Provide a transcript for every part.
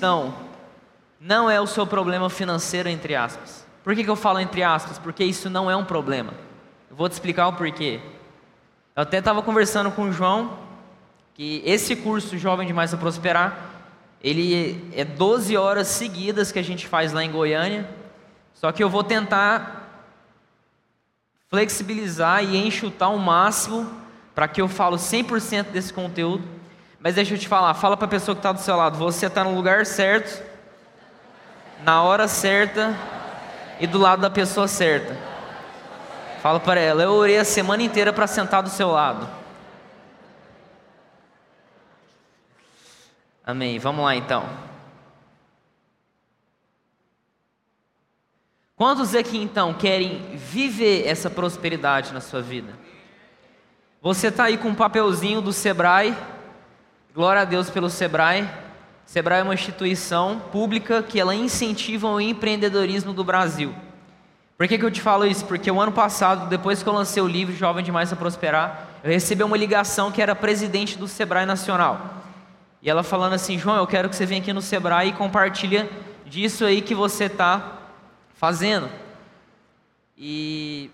cristão não é o seu problema financeiro, entre aspas. Por que, que eu falo entre aspas? Porque isso não é um problema. Eu vou te explicar o porquê. Eu até estava conversando com o João, que esse curso Jovem Demais a Prosperar, ele é 12 horas seguidas que a gente faz lá em Goiânia, só que eu vou tentar flexibilizar e enxutar o máximo para que eu falo 100% desse conteúdo. Mas deixa eu te falar, fala para a pessoa que está do seu lado, você está no lugar certo, na hora certa e do lado da pessoa certa. Fala para ela, eu orei a semana inteira para sentar do seu lado. Amém. Vamos lá então. Quantos aqui então querem viver essa prosperidade na sua vida? Você está aí com um papelzinho do Sebrae, glória a Deus pelo Sebrae. Sebrae é uma instituição pública que ela incentiva o empreendedorismo do Brasil. Por que, que eu te falo isso? Porque o ano passado, depois que eu lancei o livro Jovem Demais a Prosperar, eu recebi uma ligação que era presidente do Sebrae Nacional. E ela falando assim, João, eu quero que você venha aqui no Sebrae e compartilha disso aí que você está fazendo. E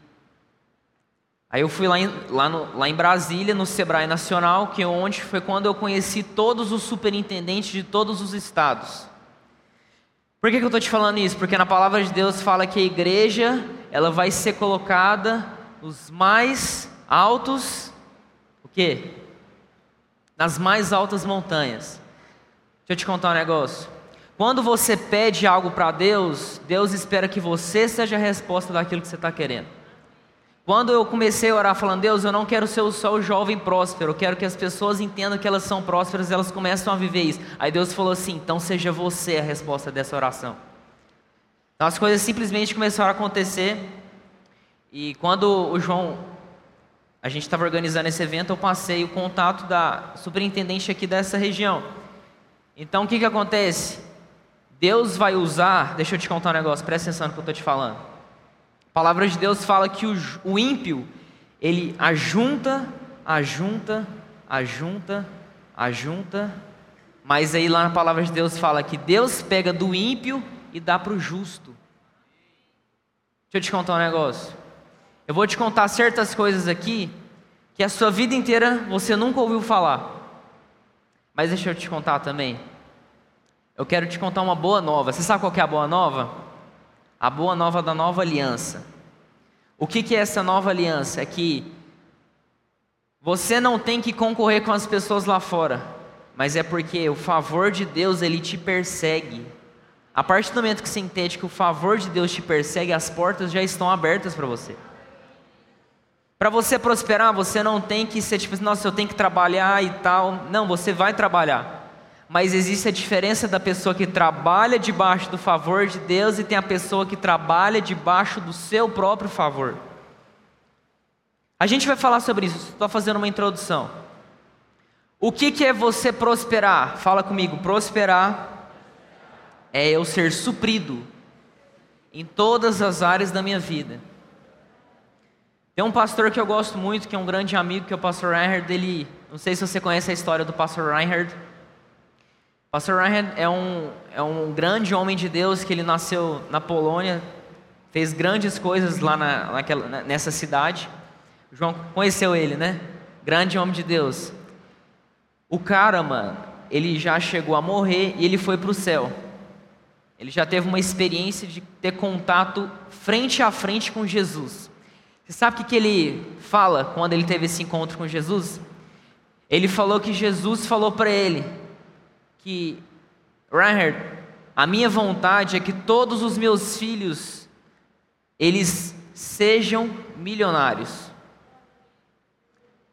aí eu fui lá em, lá, no, lá em Brasília, no Sebrae Nacional, que é onde foi quando eu conheci todos os superintendentes de todos os estados. Por que, que eu estou te falando isso? Porque na palavra de Deus fala que a igreja ela vai ser colocada nos mais altos, o quê? nas mais altas montanhas. Deixa eu te contar um negócio. Quando você pede algo para Deus, Deus espera que você seja a resposta daquilo que você está querendo. Quando eu comecei a orar falando, Deus, eu não quero ser só o jovem próspero, eu quero que as pessoas entendam que elas são prósperas e elas começam a viver isso. Aí Deus falou assim: então seja você a resposta dessa oração. Então as coisas simplesmente começaram a acontecer. E quando o João a gente estava organizando esse evento, eu passei o contato da superintendente aqui dessa região. Então o que, que acontece? Deus vai usar, deixa eu te contar um negócio, presta atenção no que eu estou te falando. A palavra de Deus fala que o, o ímpio, ele ajunta, ajunta, ajunta, ajunta, mas aí lá na palavra de Deus fala que Deus pega do ímpio e dá para o justo. Deixa eu te contar um negócio. Eu vou te contar certas coisas aqui que a sua vida inteira você nunca ouviu falar. Mas deixa eu te contar também. Eu quero te contar uma boa nova. Você sabe qual é a boa nova? A boa nova da nova aliança. O que, que é essa nova aliança? É que você não tem que concorrer com as pessoas lá fora, mas é porque o favor de Deus ele te persegue. A partir do momento que você entende que o favor de Deus te persegue, as portas já estão abertas para você. Para você prosperar, você não tem que ser tipo, nossa, eu tenho que trabalhar e tal. Não, você vai trabalhar. Mas existe a diferença da pessoa que trabalha debaixo do favor de Deus e tem a pessoa que trabalha debaixo do seu próprio favor. A gente vai falar sobre isso, estou fazendo uma introdução. O que, que é você prosperar? Fala comigo, prosperar é eu ser suprido em todas as áreas da minha vida. Tem um pastor que eu gosto muito, que é um grande amigo, que é o pastor Reinhard. Ele, não sei se você conhece a história do pastor Reinhard. Pastor Reinhard é um, é um grande homem de Deus que ele nasceu na Polônia, fez grandes coisas lá na, naquela, nessa cidade. O João conheceu ele, né? Grande homem de Deus. O cara, mano, ele já chegou a morrer e ele foi para o céu. Ele já teve uma experiência de ter contato frente a frente com Jesus. Você sabe o que ele fala quando ele teve esse encontro com Jesus? Ele falou que Jesus falou para ele que, Reinhard, a minha vontade é que todos os meus filhos eles sejam milionários.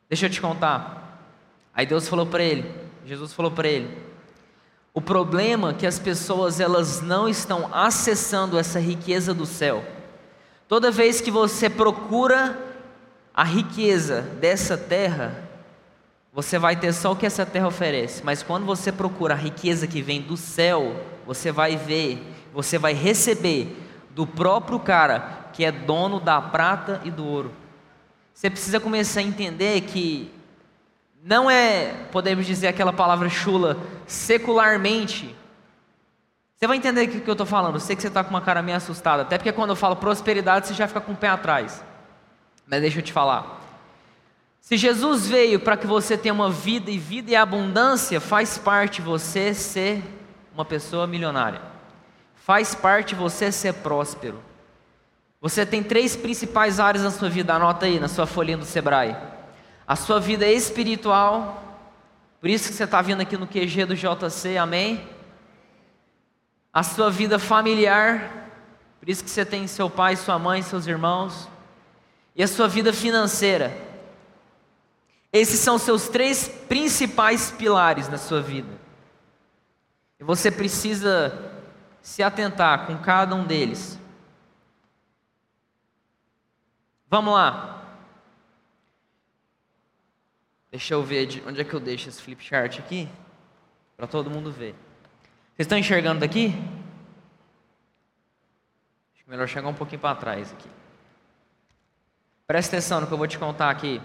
Deixa eu te contar. Aí Deus falou para ele, Jesus falou para ele: o problema é que as pessoas elas não estão acessando essa riqueza do céu. Toda vez que você procura a riqueza dessa terra, você vai ter só o que essa terra oferece. Mas quando você procura a riqueza que vem do céu, você vai ver, você vai receber do próprio cara que é dono da prata e do ouro. Você precisa começar a entender que não é, podemos dizer aquela palavra chula, secularmente, Você vai entender o que eu estou falando. Eu sei que você está com uma cara meio assustada. Até porque quando eu falo prosperidade, você já fica com o pé atrás. Mas deixa eu te falar. Se Jesus veio para que você tenha uma vida e vida e abundância, faz parte você ser uma pessoa milionária. Faz parte você ser próspero. Você tem três principais áreas na sua vida, anota aí na sua folhinha do Sebrae. A sua vida espiritual, por isso que você está vindo aqui no QG do JC, amém? A sua vida familiar, por isso que você tem seu pai, sua mãe, seus irmãos. E a sua vida financeira. Esses são seus três principais pilares na sua vida. E você precisa se atentar com cada um deles. Vamos lá. Deixa eu ver de onde é que eu deixo esse flip chart aqui, para todo mundo ver. Vocês estão enxergando daqui? Acho que melhor chegar um pouquinho para trás aqui. Presta atenção no que eu vou te contar aqui.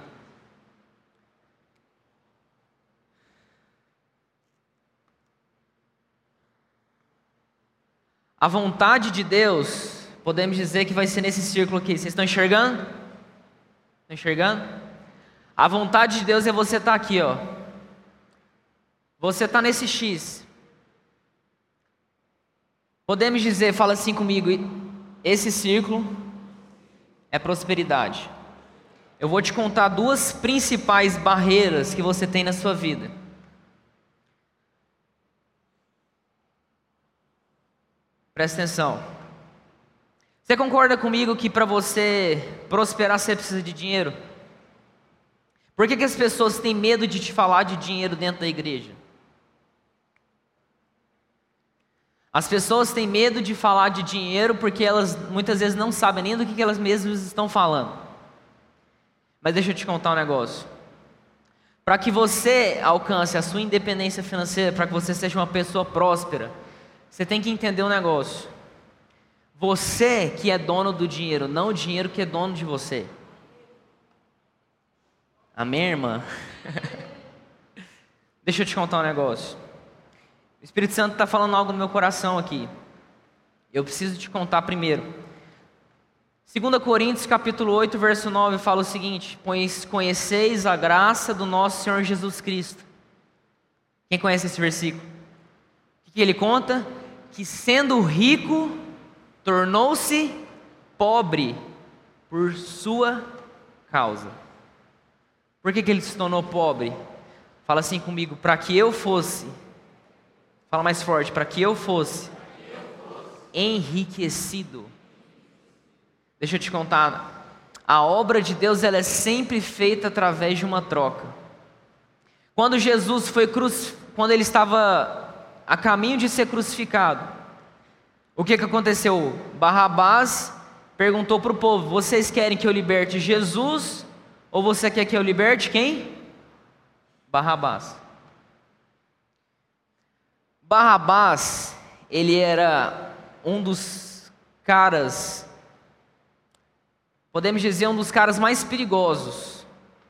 A vontade de Deus, podemos dizer que vai ser nesse círculo aqui. Vocês estão enxergando? Estão enxergando? A vontade de Deus é você estar tá aqui, ó. Você está nesse X. Podemos dizer, fala assim comigo, esse círculo é prosperidade. Eu vou te contar duas principais barreiras que você tem na sua vida. Presta atenção. Você concorda comigo que para você prosperar você precisa de dinheiro? Por que, que as pessoas têm medo de te falar de dinheiro dentro da igreja? As pessoas têm medo de falar de dinheiro porque elas muitas vezes não sabem nem do que, que elas mesmas estão falando. Mas deixa eu te contar um negócio. Para que você alcance a sua independência financeira, para que você seja uma pessoa próspera, você tem que entender um negócio. Você que é dono do dinheiro, não o dinheiro que é dono de você. Amém, irmã? Deixa eu te contar um negócio. O Espírito Santo está falando algo no meu coração aqui. Eu preciso te contar primeiro. 2 Coríntios capítulo 8, verso 9 fala o seguinte: Pois conheceis a graça do nosso Senhor Jesus Cristo. Quem conhece esse versículo? O que ele conta? Que sendo rico, tornou-se pobre por sua causa. Por que, que ele se tornou pobre? Fala assim comigo, para que eu fosse, fala mais forte, para que eu fosse enriquecido. Deixa eu te contar, a obra de Deus ela é sempre feita através de uma troca. Quando Jesus foi cruz, quando ele estava a caminho de ser crucificado. O que, que aconteceu? Barrabás perguntou para o povo: Vocês querem que eu liberte Jesus? Ou você quer que eu liberte quem? Barrabás. Barrabás, ele era um dos caras, podemos dizer, um dos caras mais perigosos.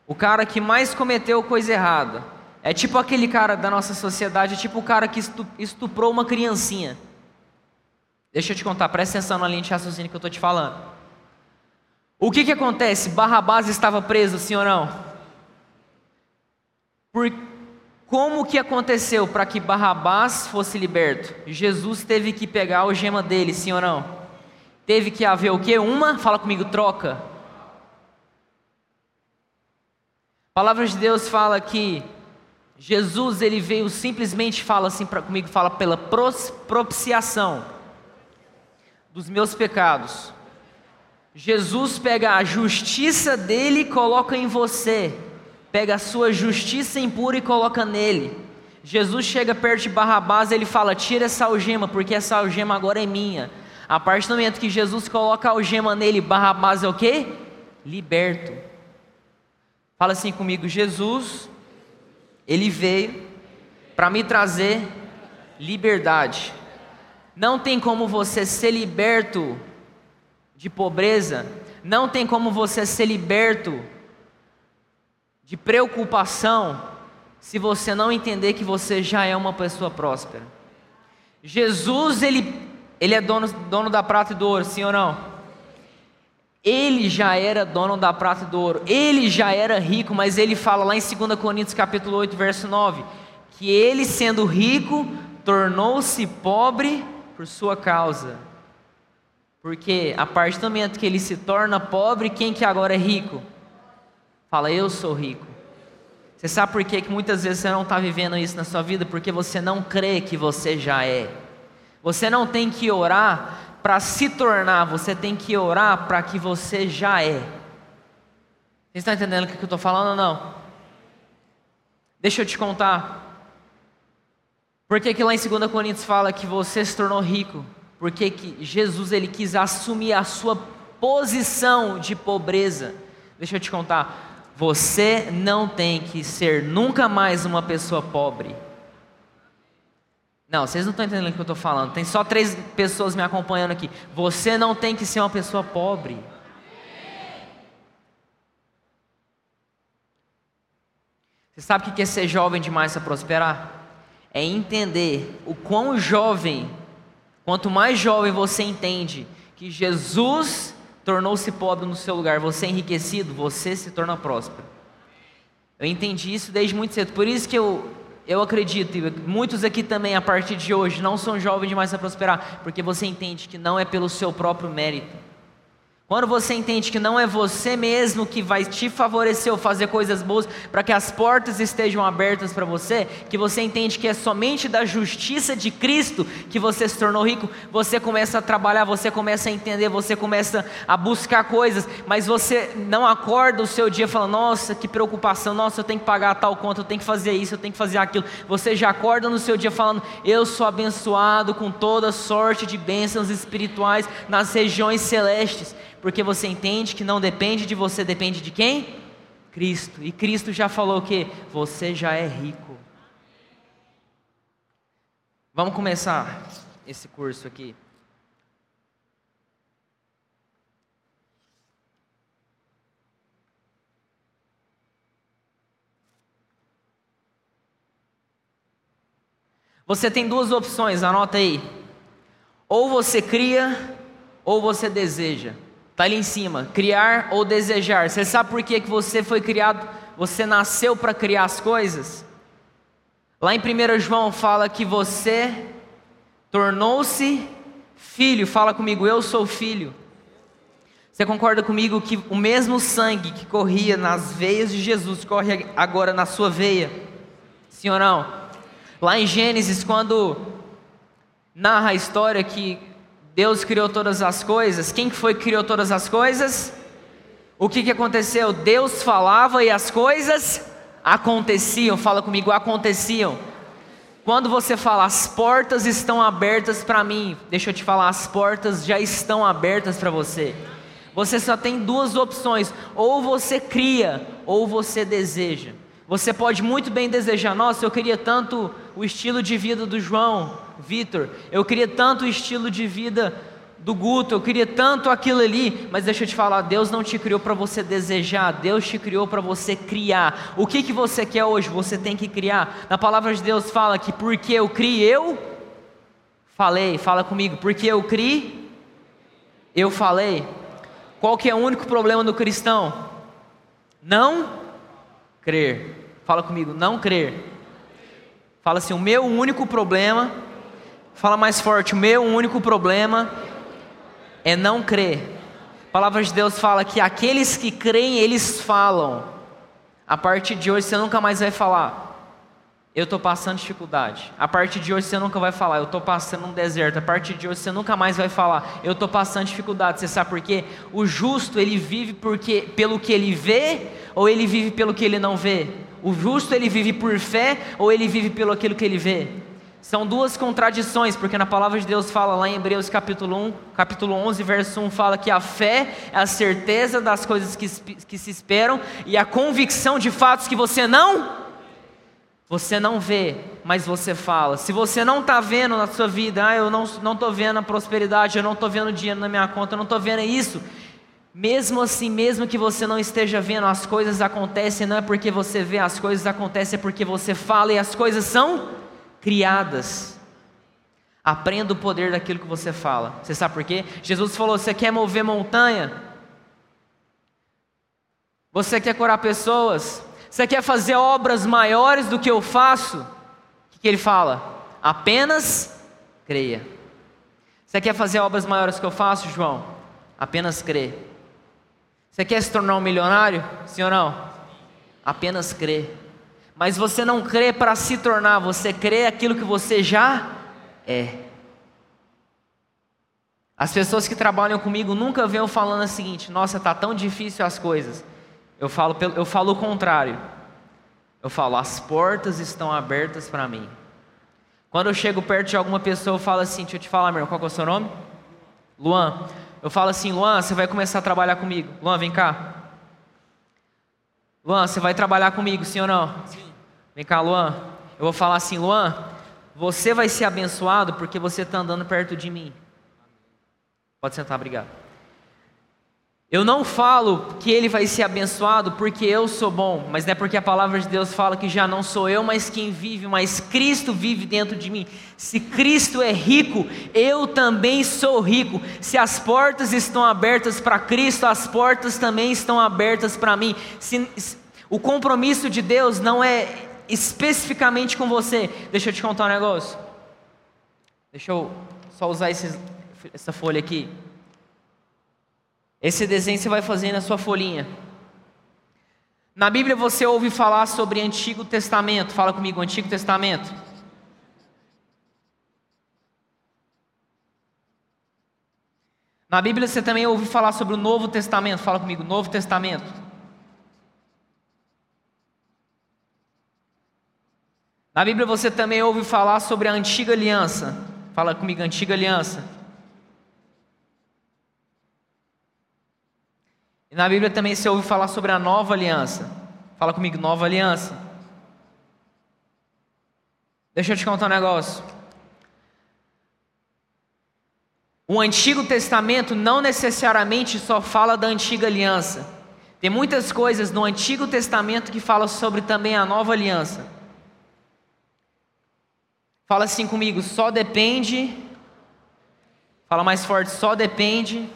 O cara que mais cometeu coisa errada é tipo aquele cara da nossa sociedade, é tipo o cara que estuprou uma criancinha. Deixa eu te contar, presta atenção na linha de raciocínio que eu estou te falando. O que que acontece? Barrabás estava preso, sim ou não? Por como que aconteceu para que Barrabás fosse liberto? Jesus teve que pegar o gema dele, sim ou não? Teve que haver o que? Uma, fala comigo, troca. A palavra de Deus fala que Jesus ele veio simplesmente fala assim para comigo, fala pela propiciação dos meus pecados. Jesus pega a justiça dele e coloca em você. Pega a sua justiça impura e coloca nele. Jesus chega perto de Barrabás e ele fala: "Tira essa algema, porque essa algema agora é minha". A partir do momento que Jesus coloca a algema nele, Barrabás é o quê? Liberto. Fala assim comigo, Jesus ele veio para me trazer liberdade. Não tem como você ser liberto de pobreza, não tem como você ser liberto de preocupação se você não entender que você já é uma pessoa próspera. Jesus, ele, ele é dono, dono da prata e do ouro, sim ou não? Ele já era dono da prata e do ouro, ele já era rico, mas ele fala lá em 2 Coríntios capítulo 8, verso 9, que ele sendo rico, tornou-se pobre por sua causa. Porque a partir do momento que ele se torna pobre, quem que agora é rico? Fala, eu sou rico. Você sabe por que, que muitas vezes você não está vivendo isso na sua vida? Porque você não crê que você já é. Você não tem que orar para se tornar, você tem que orar para que você já é. Vocês estão entendendo o que eu estou falando ou não? Deixa eu te contar. Por que, lá em 2 Coríntios fala que você se tornou rico? Porque que Jesus ele quis assumir a sua posição de pobreza. Deixa eu te contar. Você não tem que ser nunca mais uma pessoa pobre. Não, vocês não estão entendendo o que eu estou falando. Tem só três pessoas me acompanhando aqui. Você não tem que ser uma pessoa pobre. Você sabe o que é ser jovem demais para prosperar? É entender o quão jovem, quanto mais jovem você entende que Jesus tornou-se pobre no seu lugar, você é enriquecido, você se torna próspero. Eu entendi isso desde muito cedo, por isso que eu, eu acredito, e muitos aqui também, a partir de hoje, não são jovens demais a prosperar, porque você entende que não é pelo seu próprio mérito, quando você entende que não é você mesmo que vai te favorecer ou fazer coisas boas para que as portas estejam abertas para você, que você entende que é somente da justiça de Cristo que você se tornou rico, você começa a trabalhar, você começa a entender, você começa a buscar coisas, mas você não acorda o seu dia falando: "Nossa, que preocupação, nossa, eu tenho que pagar tal conta, eu tenho que fazer isso, eu tenho que fazer aquilo". Você já acorda no seu dia falando: "Eu sou abençoado com toda sorte de bênçãos espirituais nas regiões celestes" porque você entende que não depende de você, depende de quem? Cristo. E Cristo já falou que você já é rico. Vamos começar esse curso aqui. Você tem duas opções, anota aí. Ou você cria, ou você deseja. Está ali em cima, criar ou desejar. Você sabe por que, que você foi criado? Você nasceu para criar as coisas? Lá em 1 João fala que você tornou-se filho. Fala comigo, eu sou filho. Você concorda comigo que o mesmo sangue que corria nas veias de Jesus corre agora na sua veia? Não? Lá em Gênesis, quando narra a história que Deus criou todas as coisas. Quem foi que criou todas as coisas? O que, que aconteceu? Deus falava e as coisas aconteciam. Fala comigo, aconteciam. Quando você fala, as portas estão abertas para mim, deixa eu te falar, as portas já estão abertas para você. Você só tem duas opções: ou você cria, ou você deseja. Você pode muito bem desejar, nossa, eu queria tanto o estilo de vida do João, Vitor, eu queria tanto o estilo de vida do Guto, eu queria tanto aquilo ali, mas deixa eu te falar, Deus não te criou para você desejar, Deus te criou para você criar. O que que você quer hoje? Você tem que criar. Na palavra de Deus fala que porque eu criei, eu falei, fala comigo, porque eu criei, eu falei. Qual que é o único problema do cristão? Não crer. Fala comigo, não crer. Fala assim, o meu único problema Fala mais forte, o meu único problema é não crer. A palavra de Deus fala que aqueles que creem, eles falam. A partir de hoje você nunca mais vai falar. Eu estou passando dificuldade. A partir de hoje você nunca vai falar. Eu estou passando um deserto. A partir de hoje você nunca mais vai falar. Eu estou passando dificuldade. Você sabe por quê? O justo ele vive porque pelo que ele vê ou ele vive pelo que ele não vê. O justo ele vive por fé ou ele vive pelo aquilo que ele vê. São duas contradições, porque na palavra de Deus fala lá em Hebreus capítulo 1, capítulo 11, verso 1, fala que a fé é a certeza das coisas que, que se esperam e a convicção de fatos que você não você não vê, mas você fala. Se você não está vendo na sua vida, ah, eu não estou vendo a prosperidade, eu não estou vendo dinheiro na minha conta, eu não estou vendo isso. Mesmo assim, mesmo que você não esteja vendo, as coisas acontecem, não é porque você vê, as coisas acontecem, é porque você fala e as coisas são criadas. Aprenda o poder daquilo que você fala. Você sabe por quê? Jesus falou: você quer mover montanha? Você quer curar pessoas? Você quer fazer obras maiores do que eu faço? O que, ele fala? Apenas creia. Você quer fazer obras maiores que eu faço, João? Apenas crê. Você quer se tornar um milionário? Sim ou não? Apenas crê. Mas você não crê para se tornar, você crê aquilo que você já é. As pessoas que trabalham comigo nunca vêm falando o seguinte: nossa, tá tão difícil as coisas. Eu falo, eu falo o contrário. Eu falo, as portas estão abertas para mim. Quando eu chego perto de alguma pessoa, eu falo assim: deixa eu te falar, meu qual é o seu nome? Luan. Eu falo assim: Luan, você vai começar a trabalhar comigo. Luan, vem cá. Luan, você vai trabalhar comigo, sim ou não? Sim. Vem cá, Luan. Eu vou falar assim: Luan, você vai ser abençoado porque você está andando perto de mim. Pode sentar, obrigado. Eu não falo que ele vai ser abençoado porque eu sou bom, mas não é porque a palavra de Deus fala que já não sou eu, mas quem vive, mas Cristo vive dentro de mim. Se Cristo é rico, eu também sou rico. Se as portas estão abertas para Cristo, as portas também estão abertas para mim. Se, o compromisso de Deus não é especificamente com você. Deixa eu te contar um negócio. Deixa eu só usar esse, essa folha aqui. Esse desenho você vai fazer na sua folhinha. Na Bíblia você ouve falar sobre Antigo Testamento. Fala comigo, Antigo Testamento. Na Bíblia você também ouve falar sobre o Novo Testamento. Fala comigo, Novo Testamento. Na Bíblia você também ouve falar sobre a Antiga Aliança. Fala comigo, Antiga Aliança. E na Bíblia também se ouve falar sobre a nova aliança. Fala comigo, nova aliança. Deixa eu te contar um negócio. O Antigo Testamento não necessariamente só fala da antiga aliança. Tem muitas coisas no Antigo Testamento que falam sobre também a nova aliança. Fala assim comigo, só depende. Fala mais forte, só depende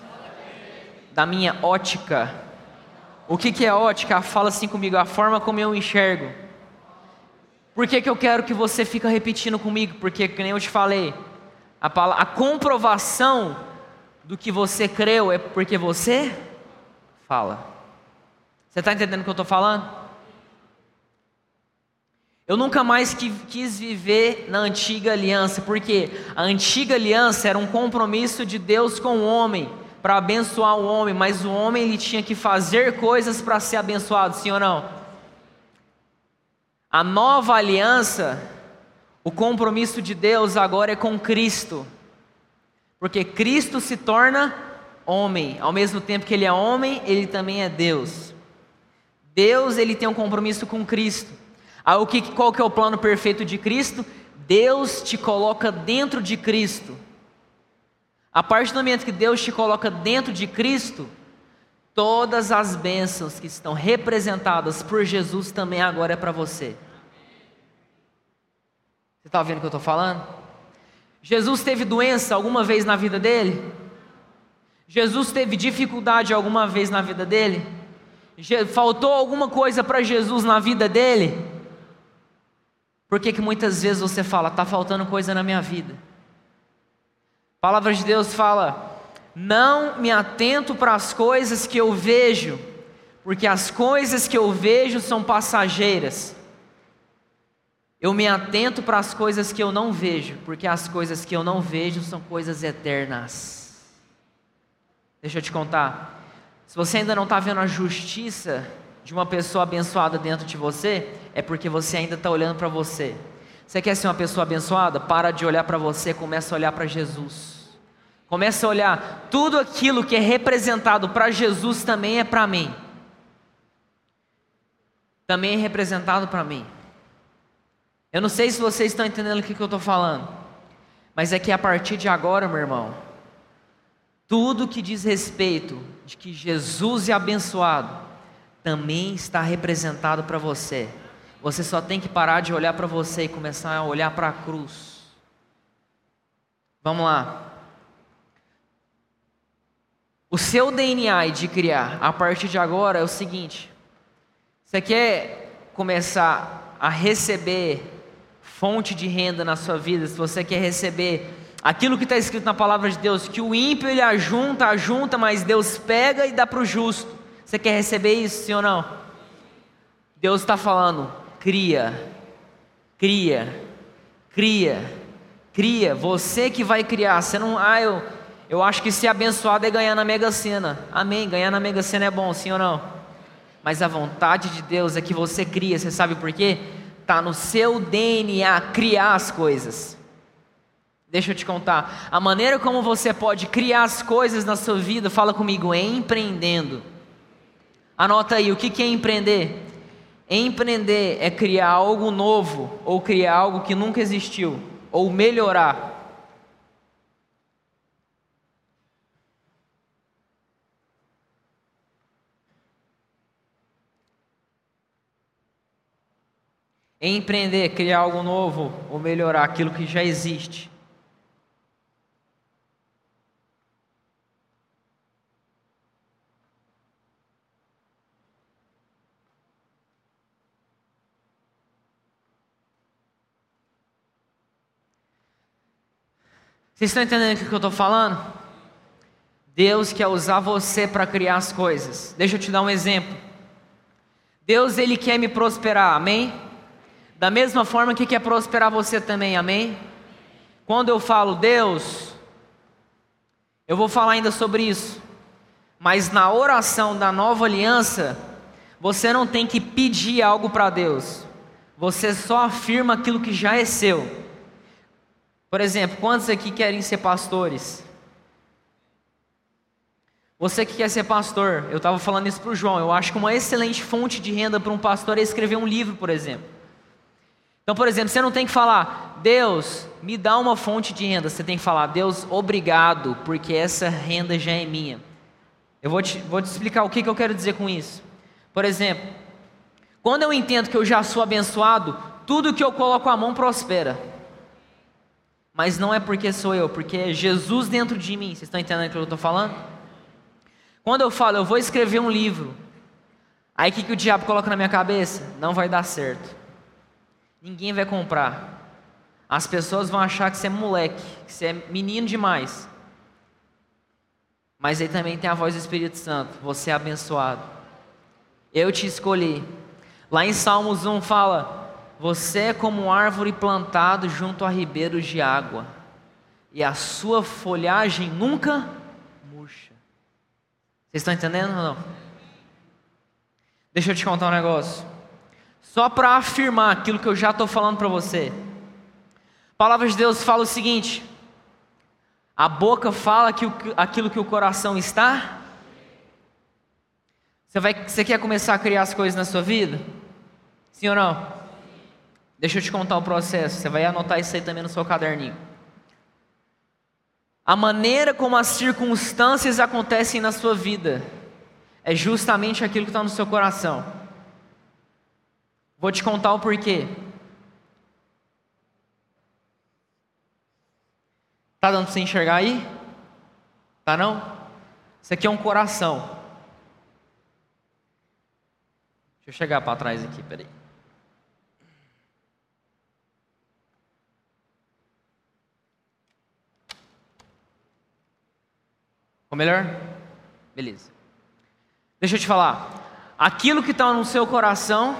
da minha ótica. O que, que é ótica? Fala assim comigo, a forma como eu enxergo. Por que, que eu quero que você fique repetindo comigo? Porque, como eu te falei, a, a comprovação do que você creu é porque você fala. Você está entendendo o que eu estou falando? Eu nunca mais quis viver na antiga aliança, porque a antiga aliança era um compromisso de Deus com o homem para abençoar o homem, mas o homem ele tinha que fazer coisas para ser abençoado, sim ou não? A nova aliança, o compromisso de Deus agora é com Cristo, porque Cristo se torna homem, ao mesmo tempo que ele é homem, ele também é Deus. Deus ele tem um compromisso com Cristo. Aí, o que, qual que é o plano perfeito de Cristo? Deus te coloca dentro de Cristo. A partir do momento que Deus te coloca dentro de Cristo, todas as bênçãos que estão representadas por Jesus também agora é para você. Você está ouvindo o que eu estou falando? Jesus teve doença alguma vez na vida dele? Jesus teve dificuldade alguma vez na vida dele? Faltou alguma coisa para Jesus na vida dele? Por que, que muitas vezes você fala, está faltando coisa na minha vida? A palavra de Deus fala: Não me atento para as coisas que eu vejo, porque as coisas que eu vejo são passageiras. Eu me atento para as coisas que eu não vejo, porque as coisas que eu não vejo são coisas eternas. Deixa eu te contar. Se você ainda não está vendo a justiça de uma pessoa abençoada dentro de você, é porque você ainda está olhando para você. Você quer ser uma pessoa abençoada? Para de olhar para você, começa a olhar para Jesus. Começa a olhar, tudo aquilo que é representado para Jesus também é para mim. Também é representado para mim. Eu não sei se vocês estão entendendo o que, que eu estou falando, mas é que a partir de agora, meu irmão, tudo que diz respeito de que Jesus é abençoado, também está representado para você. Você só tem que parar de olhar para você e começar a olhar para a cruz. Vamos lá. O seu DNA de criar a partir de agora é o seguinte: você quer começar a receber fonte de renda na sua vida, se você quer receber aquilo que está escrito na palavra de Deus, que o ímpio ele ajunta, ajunta, mas Deus pega e dá para o justo. Você quer receber isso, sim ou não? Deus está falando, cria, cria, cria, cria. Você que vai criar. Você não, ah, eu, eu acho que ser abençoado é ganhar na Mega Sena. Amém. Ganhar na Mega Sena é bom, sim ou não? Mas a vontade de Deus é que você cria. Você sabe por quê? Está no seu DNA criar as coisas. Deixa eu te contar. A maneira como você pode criar as coisas na sua vida, fala comigo, é empreendendo. Anota aí, o que é empreender? Empreender é criar algo novo, ou criar algo que nunca existiu, ou melhorar. Empreender, criar algo novo, ou melhorar aquilo que já existe. Vocês estão entendendo o que eu estou falando? Deus quer usar você para criar as coisas. Deixa eu te dar um exemplo. Deus ele quer me prosperar, amém? Da mesma forma que quer prosperar você também, amém? Quando eu falo Deus, eu vou falar ainda sobre isso. Mas na oração da nova aliança, você não tem que pedir algo para Deus. Você só afirma aquilo que já é seu. Por exemplo, quantos aqui querem ser pastores? Você que quer ser pastor, eu estava falando isso para o João, eu acho que uma excelente fonte de renda para um pastor é escrever um livro, por exemplo. Então, por exemplo, você não tem que falar, Deus, me dá uma fonte de renda. Você tem que falar, Deus, obrigado, porque essa renda já é minha. Eu vou te, vou te explicar o que, que eu quero dizer com isso. Por exemplo, quando eu entendo que eu já sou abençoado, tudo que eu coloco a mão prospera. Mas não é porque sou eu, porque é Jesus dentro de mim. Vocês estão entendendo o que eu estou falando? Quando eu falo, eu vou escrever um livro, aí o que, que o diabo coloca na minha cabeça? Não vai dar certo. Ninguém vai comprar. As pessoas vão achar que você é moleque, que você é menino demais. Mas aí também tem a voz do Espírito Santo. Você é abençoado. Eu te escolhi. Lá em Salmos 1 fala: você é como árvore plantado junto a ribeiros de água, e a sua folhagem nunca murcha. Vocês estão entendendo ou não? Deixa eu te contar um negócio. Só para afirmar aquilo que eu já estou falando para você. A palavra de Deus fala o seguinte: a boca fala que aquilo que o coração está. Você, vai, você quer começar a criar as coisas na sua vida? Sim ou não? Deixa eu te contar o processo, você vai anotar isso aí também no seu caderninho. A maneira como as circunstâncias acontecem na sua vida é justamente aquilo que está no seu coração. Vou te contar o porquê. Tá dando para você enxergar aí? Tá não? Isso aqui é um coração. Deixa eu chegar para trás aqui, peraí. Ficou melhor? Beleza. Deixa eu te falar. Aquilo que está no seu coração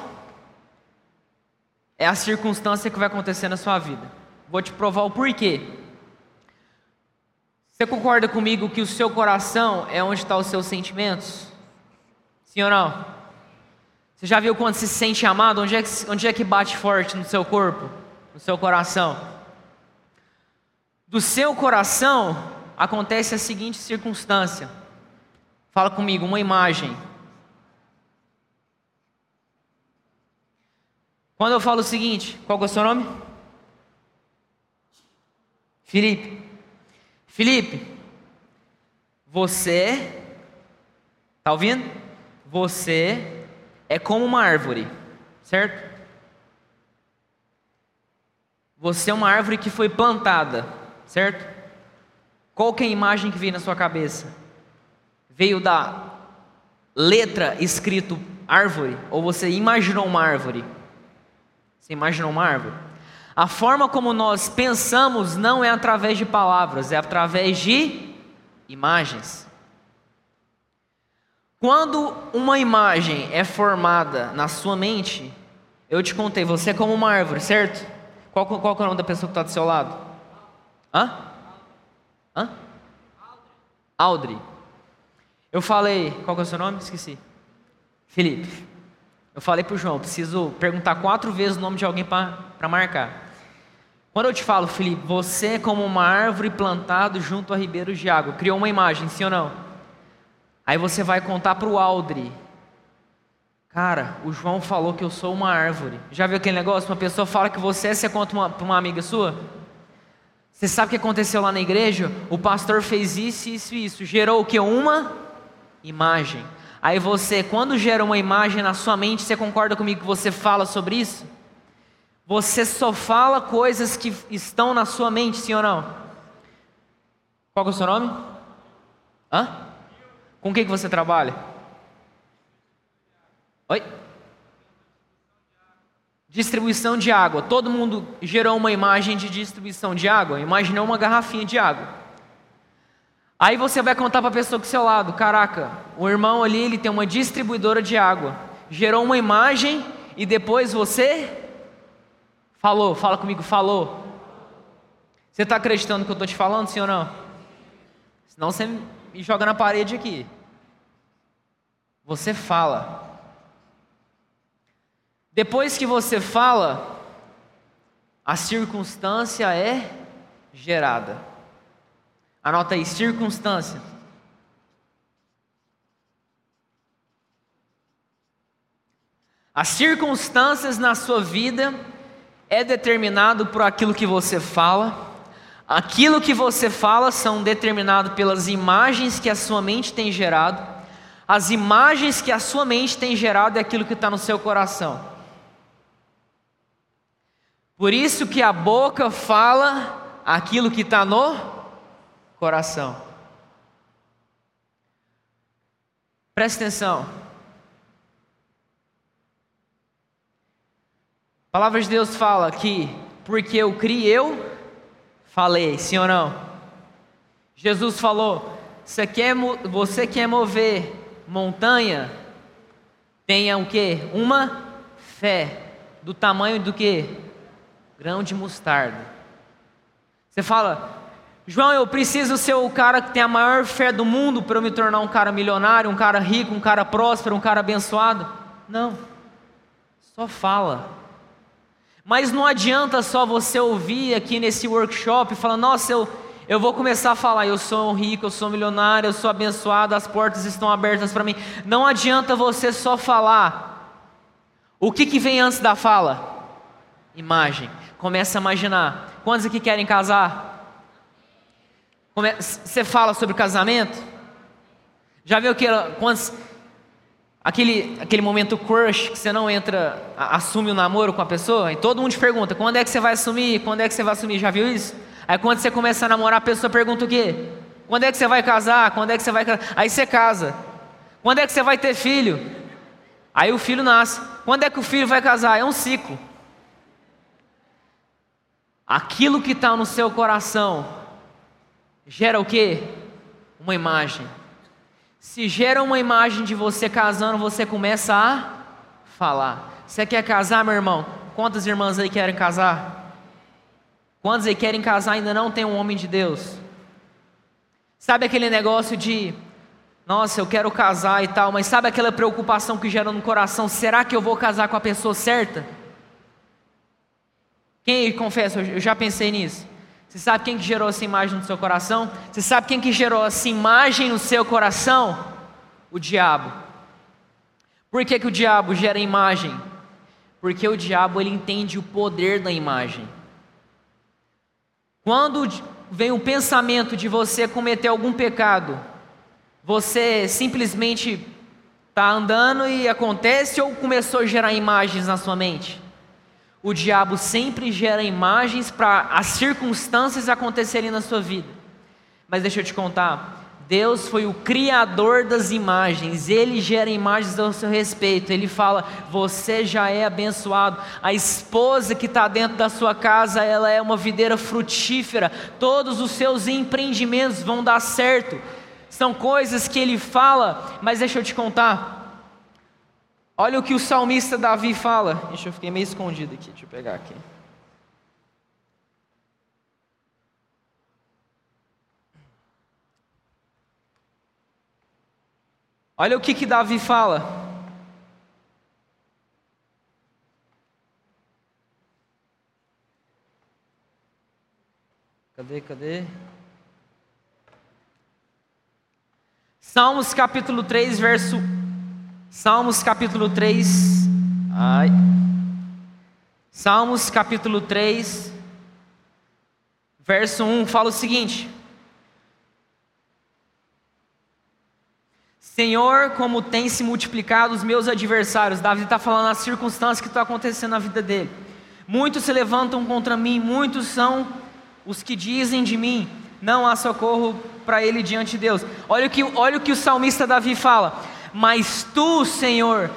é a circunstância que vai acontecer na sua vida. Vou te provar o porquê. Você concorda comigo que o seu coração é onde estão os seus sentimentos? Sim ou não? Você já viu quando se sente amado? Onde é, que, onde é que bate forte no seu corpo? No seu coração? Do seu coração acontece a seguinte circunstância. Fala comigo, uma imagem. Quando eu falo o seguinte, qual é o seu nome? Felipe. Felipe, você, tá ouvindo? Você é como uma árvore, certo? Você é uma árvore que foi plantada, certo? Qual que é a imagem que veio na sua cabeça? Veio da letra escrito árvore ou você imaginou uma árvore? Você imaginou uma árvore? A forma como nós pensamos não é através de palavras, é através de imagens. Quando uma imagem é formada na sua mente, eu te contei, você é como uma árvore, certo? Qual, qual é o nome da pessoa que está do seu lado? Hã? Hã? Audrey. Eu falei, qual é o seu nome? Esqueci. Felipe. Eu falei para o João, preciso perguntar quatro vezes o nome de alguém para marcar. Quando eu te falo, Felipe, você é como uma árvore plantada junto a ribeiros de água, criou uma imagem, sim ou não? Aí você vai contar para o Audrey. Cara, o João falou que eu sou uma árvore. Já viu aquele negócio? Uma pessoa fala que você é, você conta para uma amiga sua? Você sabe o que aconteceu lá na igreja? O pastor fez isso, isso e isso. Gerou o que? Uma imagem. Aí você, quando gera uma imagem na sua mente, você concorda comigo que você fala sobre isso? Você só fala coisas que estão na sua mente, sim ou não? Qual é o seu nome? Hã? Com o que, que você trabalha? Oi? Distribuição de água. Todo mundo gerou uma imagem de distribuição de água. Imaginou uma garrafinha de água. Aí você vai contar para a pessoa do seu lado: caraca, o irmão ali ele tem uma distribuidora de água. Gerou uma imagem e depois você falou. Fala comigo, falou. Você está acreditando no que eu estou te falando, ou não? Senão você me joga na parede aqui. Você fala. Depois que você fala, a circunstância é gerada. Anota aí, circunstância. As circunstâncias na sua vida é determinado por aquilo que você fala. Aquilo que você fala são determinados pelas imagens que a sua mente tem gerado. As imagens que a sua mente tem gerado é aquilo que está no seu coração. Por isso que a boca fala aquilo que está no coração. Preste atenção. A palavra de Deus fala que porque eu criei, eu falei, sim ou não? Jesus falou: você quer, você quer mover montanha? Tenha o que? Uma fé do tamanho do que? Grão de mostarda. Você fala, João, eu preciso ser o cara que tem a maior fé do mundo para eu me tornar um cara milionário, um cara rico, um cara próspero, um cara abençoado. Não, só fala. Mas não adianta só você ouvir aqui nesse workshop e falar, nossa, eu, eu vou começar a falar, eu sou rico, eu sou milionário, eu sou abençoado, as portas estão abertas para mim. Não adianta você só falar. O que, que vem antes da fala? Imagem. Começa a imaginar. Quantos aqui querem casar? Você fala sobre casamento? Já viu que quantos aquele aquele momento crush que você não entra, assume o namoro com a pessoa e todo mundo te pergunta: "Quando é que você vai assumir? Quando é que você vai assumir?" Já viu isso? Aí quando você começa a namorar, a pessoa pergunta o quê? Quando é que você vai casar? Quando é que você vai casar? Aí você casa. Quando é que você vai ter filho? Aí o filho nasce. Quando é que o filho vai casar? É um ciclo. Aquilo que está no seu coração gera o que? Uma imagem. Se gera uma imagem de você casando, você começa a falar. Você quer casar, meu irmão? Quantas irmãs aí querem casar? Quantas aí querem casar ainda não tem um homem de Deus? Sabe aquele negócio de, nossa, eu quero casar e tal, mas sabe aquela preocupação que gera no coração? Será que eu vou casar com a pessoa certa? Quem confessa, eu já pensei nisso. Você sabe quem que gerou essa imagem no seu coração? Você sabe quem que gerou essa imagem no seu coração? O diabo. Por que, que o diabo gera imagem? Porque o diabo ele entende o poder da imagem. Quando vem o pensamento de você cometer algum pecado, você simplesmente está andando e acontece ou começou a gerar imagens na sua mente? O diabo sempre gera imagens para as circunstâncias acontecerem na sua vida. Mas deixa eu te contar. Deus foi o criador das imagens, ele gera imagens ao seu respeito. Ele fala: Você já é abençoado. A esposa que está dentro da sua casa, ela é uma videira frutífera. Todos os seus empreendimentos vão dar certo. São coisas que ele fala, mas deixa eu te contar. Olha o que o salmista Davi fala. Deixa eu fiquei meio escondido aqui, deixa eu pegar aqui. Olha o que, que Davi fala. Cadê, cadê? Salmos capítulo 3, verso. Salmos capítulo 3. Ai. Salmos capítulo 3, verso 1 fala o seguinte: Senhor, como tem se multiplicado os meus adversários. Davi está falando as circunstâncias que estão acontecendo na vida dele. Muitos se levantam contra mim, muitos são os que dizem de mim, não há socorro para ele diante de Deus. Olha o, que, olha o que o salmista Davi fala: Mas tu, Senhor,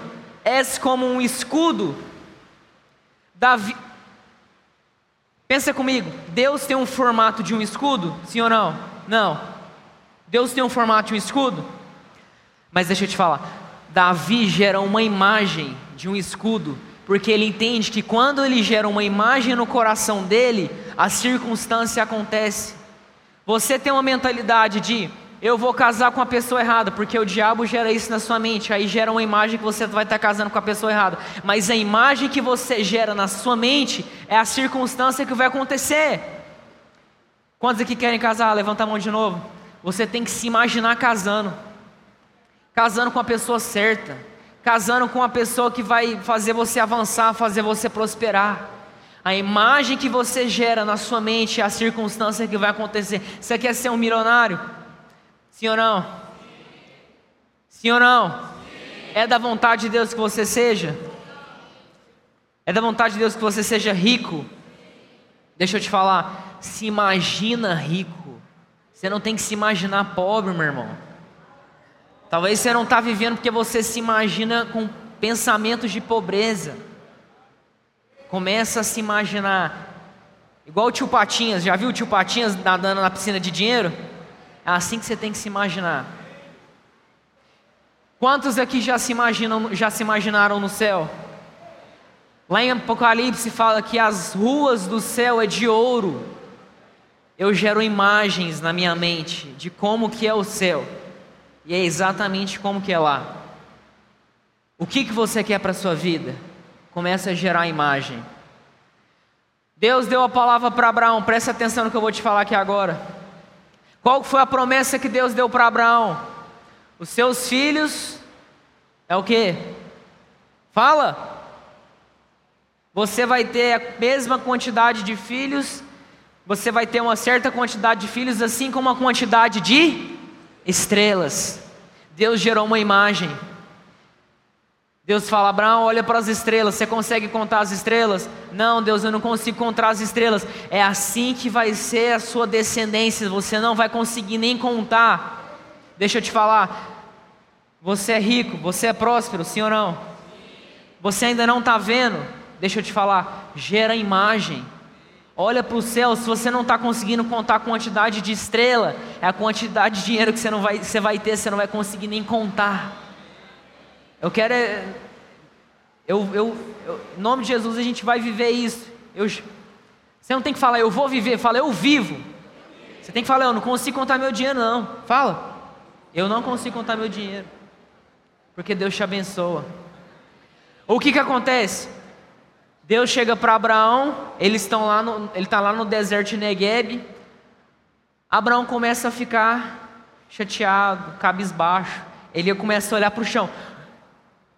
és como um escudo. Davi, pensa comigo, Deus tem um formato de um escudo? Sim ou não? Não. Deus tem um formato de um escudo? Mas deixa eu te falar, Davi gera uma imagem de um escudo, porque ele entende que quando ele gera uma imagem no coração dele, a circunstância acontece. Você tem uma mentalidade de eu vou casar com a pessoa errada, porque o diabo gera isso na sua mente, aí gera uma imagem que você vai estar casando com a pessoa errada. Mas a imagem que você gera na sua mente é a circunstância que vai acontecer. Quantos aqui querem casar? Levanta a mão de novo. Você tem que se imaginar casando casando com a pessoa certa, casando com a pessoa que vai fazer você avançar, fazer você prosperar. A imagem que você gera na sua mente é a circunstância que vai acontecer. Você quer ser um milionário? Sim ou não? Sim ou não? É da vontade de Deus que você seja? É da vontade de Deus que você seja rico? Deixa eu te falar, se imagina rico. Você não tem que se imaginar pobre, meu irmão. Talvez você não está vivendo porque você se imagina com pensamentos de pobreza. Começa a se imaginar. Igual o tio Patinhas, já viu o tio Patinhas nadando na piscina de dinheiro? É assim que você tem que se imaginar. Quantos aqui já se imaginam, já se imaginaram no céu? Lá em Apocalipse fala que as ruas do céu é de ouro. Eu gero imagens na minha mente de como que é o céu. E é exatamente como que é lá. O que, que você quer para a sua vida? Começa a gerar imagem. Deus deu a palavra para Abraão, presta atenção no que eu vou te falar aqui agora. Qual foi a promessa que Deus deu para Abraão? Os seus filhos é o que? Fala. Você vai ter a mesma quantidade de filhos, você vai ter uma certa quantidade de filhos, assim como a quantidade de estrelas. Deus gerou uma imagem. Deus fala: Abraão, olha para as estrelas. Você consegue contar as estrelas? Não, Deus, eu não consigo contar as estrelas. É assim que vai ser a sua descendência. Você não vai conseguir nem contar. Deixa eu te falar. Você é rico, você é próspero, sim ou não? Você ainda não está vendo? Deixa eu te falar. Gera imagem. Olha para o céu, se você não está conseguindo contar a quantidade de estrela, é a quantidade de dinheiro que você, não vai, você vai ter, você não vai conseguir nem contar. Eu quero. É, eu, eu, eu, em nome de Jesus a gente vai viver isso. Eu, você não tem que falar, eu vou viver, fala, eu vivo. Você tem que falar, eu não consigo contar meu dinheiro, não. Fala, eu não consigo contar meu dinheiro. Porque Deus te abençoa. O que que acontece? Deus chega para Abraão, eles estão lá no, ele está lá no deserto de Negueb. Abraão começa a ficar chateado, cabisbaixo. Ele começa a olhar para o chão.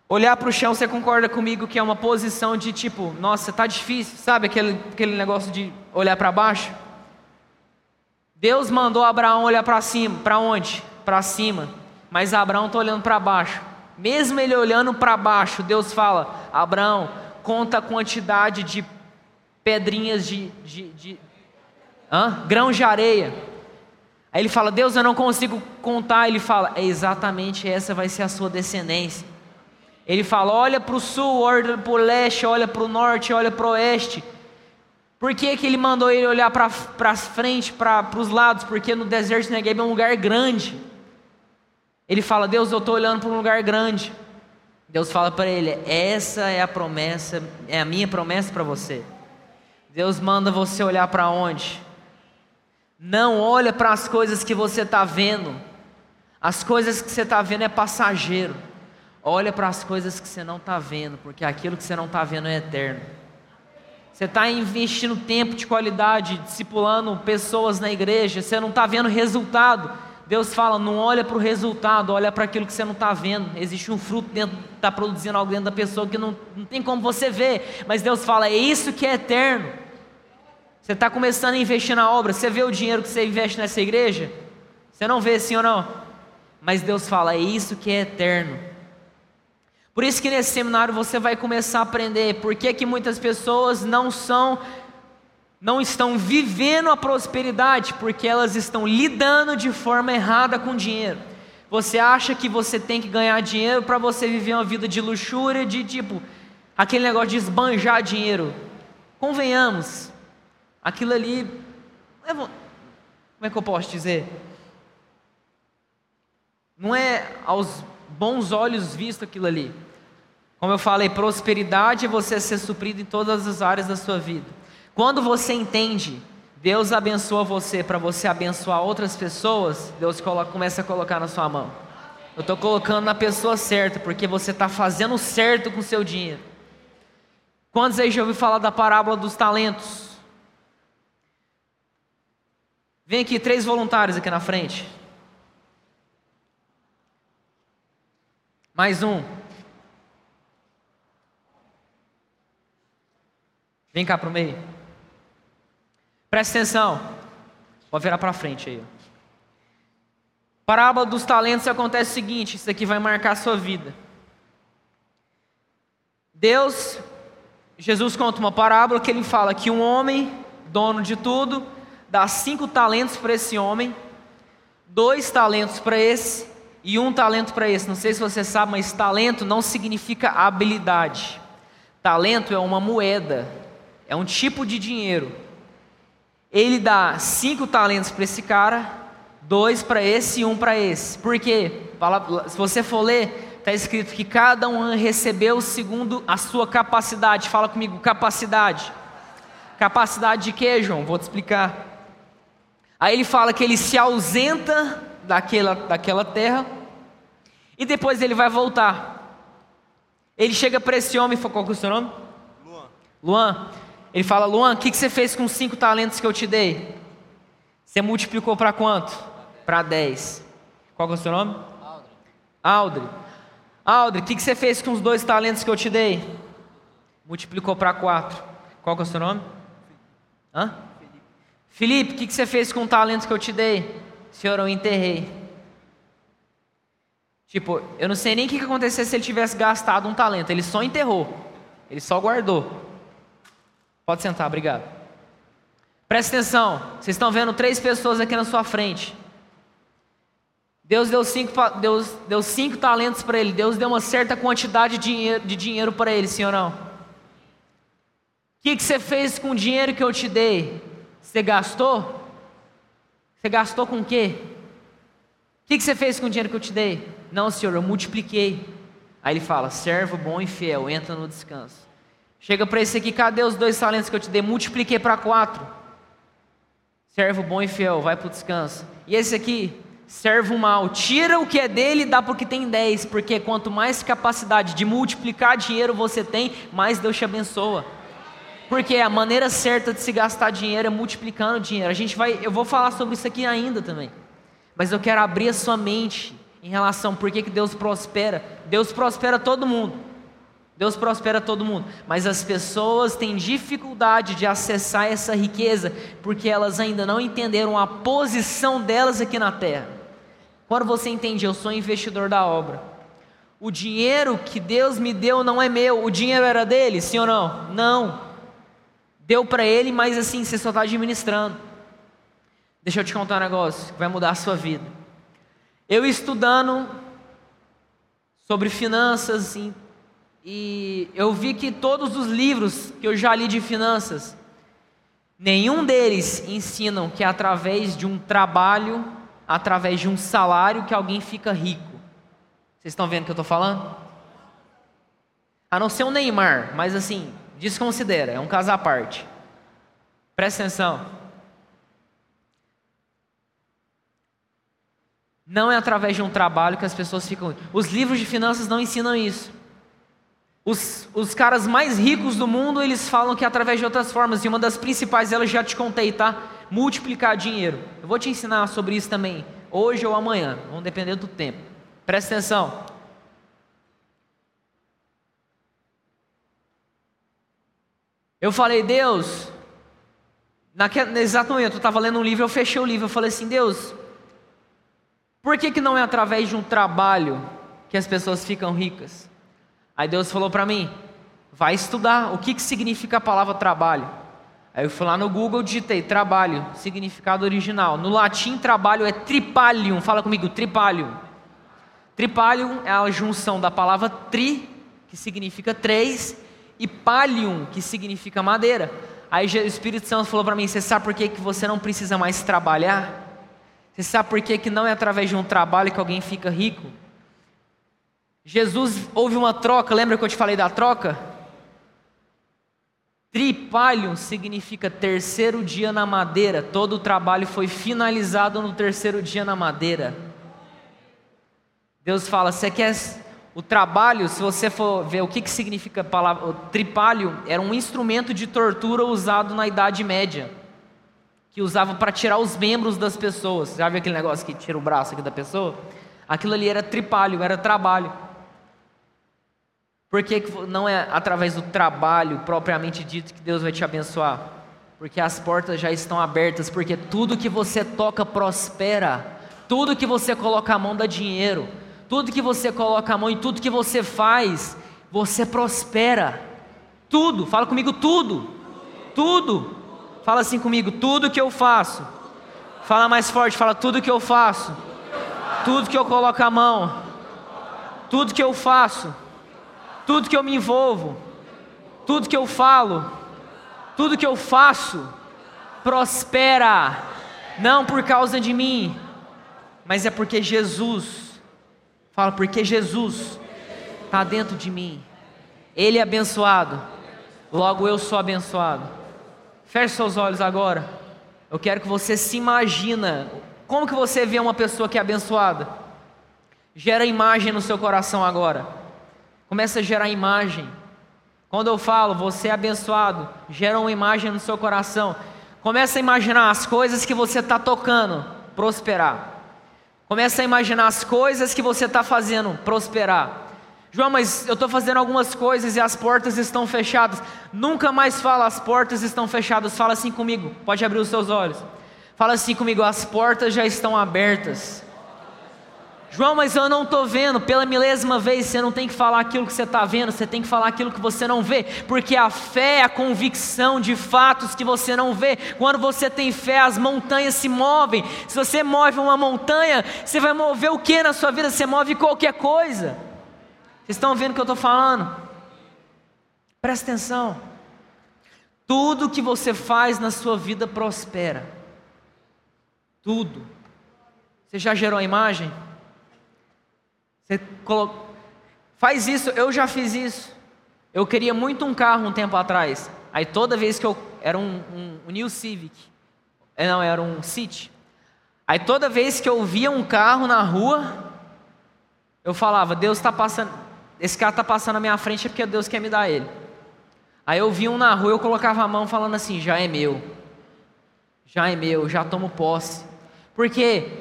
Olhar para o chão, você concorda comigo que é uma posição de tipo, nossa, tá difícil, sabe aquele, aquele negócio de olhar para baixo? Deus mandou Abraão olhar para cima, para onde? Para cima. Mas Abraão está olhando para baixo. Mesmo ele olhando para baixo, Deus fala: Abraão, conta a quantidade de pedrinhas de, de, de hã? grão de areia. Aí ele fala: Deus, eu não consigo contar. Ele fala: é exatamente essa vai ser a sua descendência. Ele fala: olha para o sul, olha para o leste, olha para o norte, olha para o oeste. Por que, que ele mandou ele olhar para frente, para os lados? Porque no deserto de Negev é um lugar grande. Ele fala: Deus, eu estou olhando para um lugar grande. Deus fala para ele: essa é a promessa, é a minha promessa para você. Deus manda você olhar para onde? Não olha para as coisas que você está vendo. As coisas que você está vendo é passageiro. Olha para as coisas que você não está vendo, porque aquilo que você não está vendo é eterno. Você está investindo tempo de qualidade, discipulando pessoas na igreja, você não está vendo resultado. Deus fala, não olha para o resultado, olha para aquilo que você não está vendo. Existe um fruto dentro, está produzindo algo dentro da pessoa que não, não tem como você ver. Mas Deus fala, é isso que é eterno. Você está começando a investir na obra, você vê o dinheiro que você investe nessa igreja? Você não vê sim ou não? Mas Deus fala, é isso que é eterno. Por isso que nesse seminário você vai começar a aprender por que, que muitas pessoas não são, não estão vivendo a prosperidade, porque elas estão lidando de forma errada com dinheiro. Você acha que você tem que ganhar dinheiro para você viver uma vida de luxúria, de tipo, aquele negócio de esbanjar dinheiro. Convenhamos, aquilo ali, como é que eu posso dizer? Não é aos bons olhos visto aquilo ali. Como eu falei, prosperidade é você ser suprido em todas as áreas da sua vida. Quando você entende, Deus abençoa você para você abençoar outras pessoas, Deus coloca, começa a colocar na sua mão. Eu estou colocando na pessoa certa, porque você está fazendo certo com o seu dinheiro. Quantos aí já ouviu falar da parábola dos talentos? Vem aqui, três voluntários aqui na frente. Mais um. Vem cá para o meio. Presta atenção. Pode virar para frente aí. Parábola dos talentos acontece o seguinte: isso aqui vai marcar a sua vida. Deus, Jesus conta uma parábola que ele fala que um homem, dono de tudo, dá cinco talentos para esse homem, dois talentos para esse e um talento para esse. Não sei se você sabe, mas talento não significa habilidade. Talento é uma moeda é um tipo de dinheiro. Ele dá cinco talentos para esse cara, dois para esse e um para esse. Por quê? Se você for ler, está escrito que cada um recebeu segundo a sua capacidade. Fala comigo, capacidade. Capacidade de quê, João? Vou te explicar. Aí ele fala que ele se ausenta daquela, daquela terra e depois ele vai voltar. Ele chega para esse homem, qual que é o seu nome? Luan. Luan, ele fala: Luan, o que, que você fez com os cinco talentos que eu te dei? Você multiplicou para quanto? Para dez. Qual é o seu nome? Aldre. Aldre. Aldre, o que, que você fez com os dois talentos que eu te dei? Multiplicou para quatro. Qual é o seu nome? Hã? Felipe, o que, que você fez com o talento que eu te dei? Senhor, eu enterrei. Tipo, eu não sei nem o que, que aconteceu se ele tivesse gastado um talento. Ele só enterrou. Ele só guardou. Pode sentar, obrigado. Presta atenção, vocês estão vendo três pessoas aqui na sua frente. Deus deu cinco, Deus deu cinco talentos para ele. Deus deu uma certa quantidade de dinheiro, de dinheiro para ele, sim ou não? O que, que você fez com o dinheiro que eu te dei? Você gastou? Você gastou com o quê? O que, que você fez com o dinheiro que eu te dei? Não, senhor, eu multipliquei. Aí ele fala: servo bom e fiel, entra no descanso. Chega para esse aqui, cadê os dois talentos que eu te dei? Multipliquei para quatro. Servo bom e fiel, vai para o descanso. E esse aqui, servo mal, tira o que é dele e dá porque tem dez, porque quanto mais capacidade de multiplicar dinheiro você tem, mais Deus te abençoa. Porque a maneira certa de se gastar dinheiro é multiplicando dinheiro. A gente vai, eu vou falar sobre isso aqui ainda também. Mas eu quero abrir a sua mente em relação por que, que Deus prospera. Deus prospera todo mundo. Deus prospera todo mundo, mas as pessoas têm dificuldade de acessar essa riqueza porque elas ainda não entenderam a posição delas aqui na terra. Quando você entende, eu sou investidor da obra. O dinheiro que Deus me deu não é meu, o dinheiro era dele, sim ou não? Não. Deu para ele, mas assim, você só está administrando. Deixa eu te contar um negócio que vai mudar a sua vida. Eu estudando sobre finanças e, e eu vi que todos os livros que eu já li de finanças, nenhum deles ensinam que através de um trabalho, através de um salário, que alguém fica rico. Vocês estão vendo o que eu estou falando? A não ser o Neymar, mas assim, desconsidera, é um caso à parte. Presta atenção. Não é através de um trabalho que as pessoas ficam. Os livros de finanças não ensinam isso. Os, os caras mais ricos do mundo, eles falam que é através de outras formas, e uma das principais elas já te contei, tá? Multiplicar dinheiro. Eu vou te ensinar sobre isso também, hoje ou amanhã, vão depender do tempo. Presta atenção. Eu falei, Deus, naquele, no exato momento, eu estava lendo um livro, eu fechei o livro, eu falei assim, Deus, por que, que não é através de um trabalho que as pessoas ficam ricas? Aí Deus falou para mim, vai estudar o que, que significa a palavra trabalho. Aí eu fui lá no Google, digitei trabalho, significado original. No latim, trabalho é tripalium, fala comigo, tripalium. Tripalium é a junção da palavra tri, que significa três, e palium, que significa madeira. Aí o Espírito Santo falou para mim: Você sabe por que, que você não precisa mais trabalhar? Você sabe por que, que não é através de um trabalho que alguém fica rico? Jesus houve uma troca, lembra que eu te falei da troca? Tripalium significa terceiro dia na madeira. Todo o trabalho foi finalizado no terceiro dia na madeira. Deus fala: Você quer o trabalho, se você for ver o que, que significa a palavra, tripalho era um instrumento de tortura usado na Idade Média, que usava para tirar os membros das pessoas. Já viu aquele negócio que tira o braço aqui da pessoa? Aquilo ali era tripalho, era trabalho. Por que não é através do trabalho propriamente dito que Deus vai te abençoar? Porque as portas já estão abertas, porque tudo que você toca prospera, tudo que você coloca a mão dá dinheiro. Tudo que você coloca a mão e tudo que você faz, você prospera. Tudo, fala comigo tudo. Tudo. Fala assim comigo, tudo que eu faço. Fala mais forte, fala tudo que eu faço. Tudo que eu coloco a mão. Tudo que eu faço. Tudo que eu me envolvo. Tudo que eu falo. Tudo que eu faço prospera. Não por causa de mim, mas é porque Jesus Fala, porque Jesus está dentro de mim. Ele é abençoado, logo eu sou abençoado. Feche seus olhos agora. Eu quero que você se imagina. Como que você vê uma pessoa que é abençoada? Gera imagem no seu coração agora. Começa a gerar imagem. Quando eu falo, você é abençoado, gera uma imagem no seu coração. Começa a imaginar as coisas que você está tocando prosperar. Começa a imaginar as coisas que você está fazendo prosperar. João, mas eu estou fazendo algumas coisas e as portas estão fechadas. Nunca mais fala as portas estão fechadas. Fala assim comigo. Pode abrir os seus olhos. Fala assim comigo. As portas já estão abertas. João, mas eu não estou vendo. Pela milésima vez, você não tem que falar aquilo que você está vendo, você tem que falar aquilo que você não vê, porque a fé é a convicção de fatos que você não vê. Quando você tem fé, as montanhas se movem. Se você move uma montanha, você vai mover o que na sua vida? Você move qualquer coisa. Vocês estão vendo o que eu estou falando? Presta atenção. Tudo que você faz na sua vida prospera. Tudo. Você já gerou a imagem? Você coloca... Faz isso, eu já fiz isso. Eu queria muito um carro um tempo atrás. Aí toda vez que eu. Era um, um, um New Civic. É, não, era um City. Aí toda vez que eu via um carro na rua, eu falava, Deus está passando. Esse carro está passando na minha frente é porque Deus quer me dar ele. Aí eu via um na rua, eu colocava a mão falando assim, já é meu. Já é meu, já tomo posse. Porque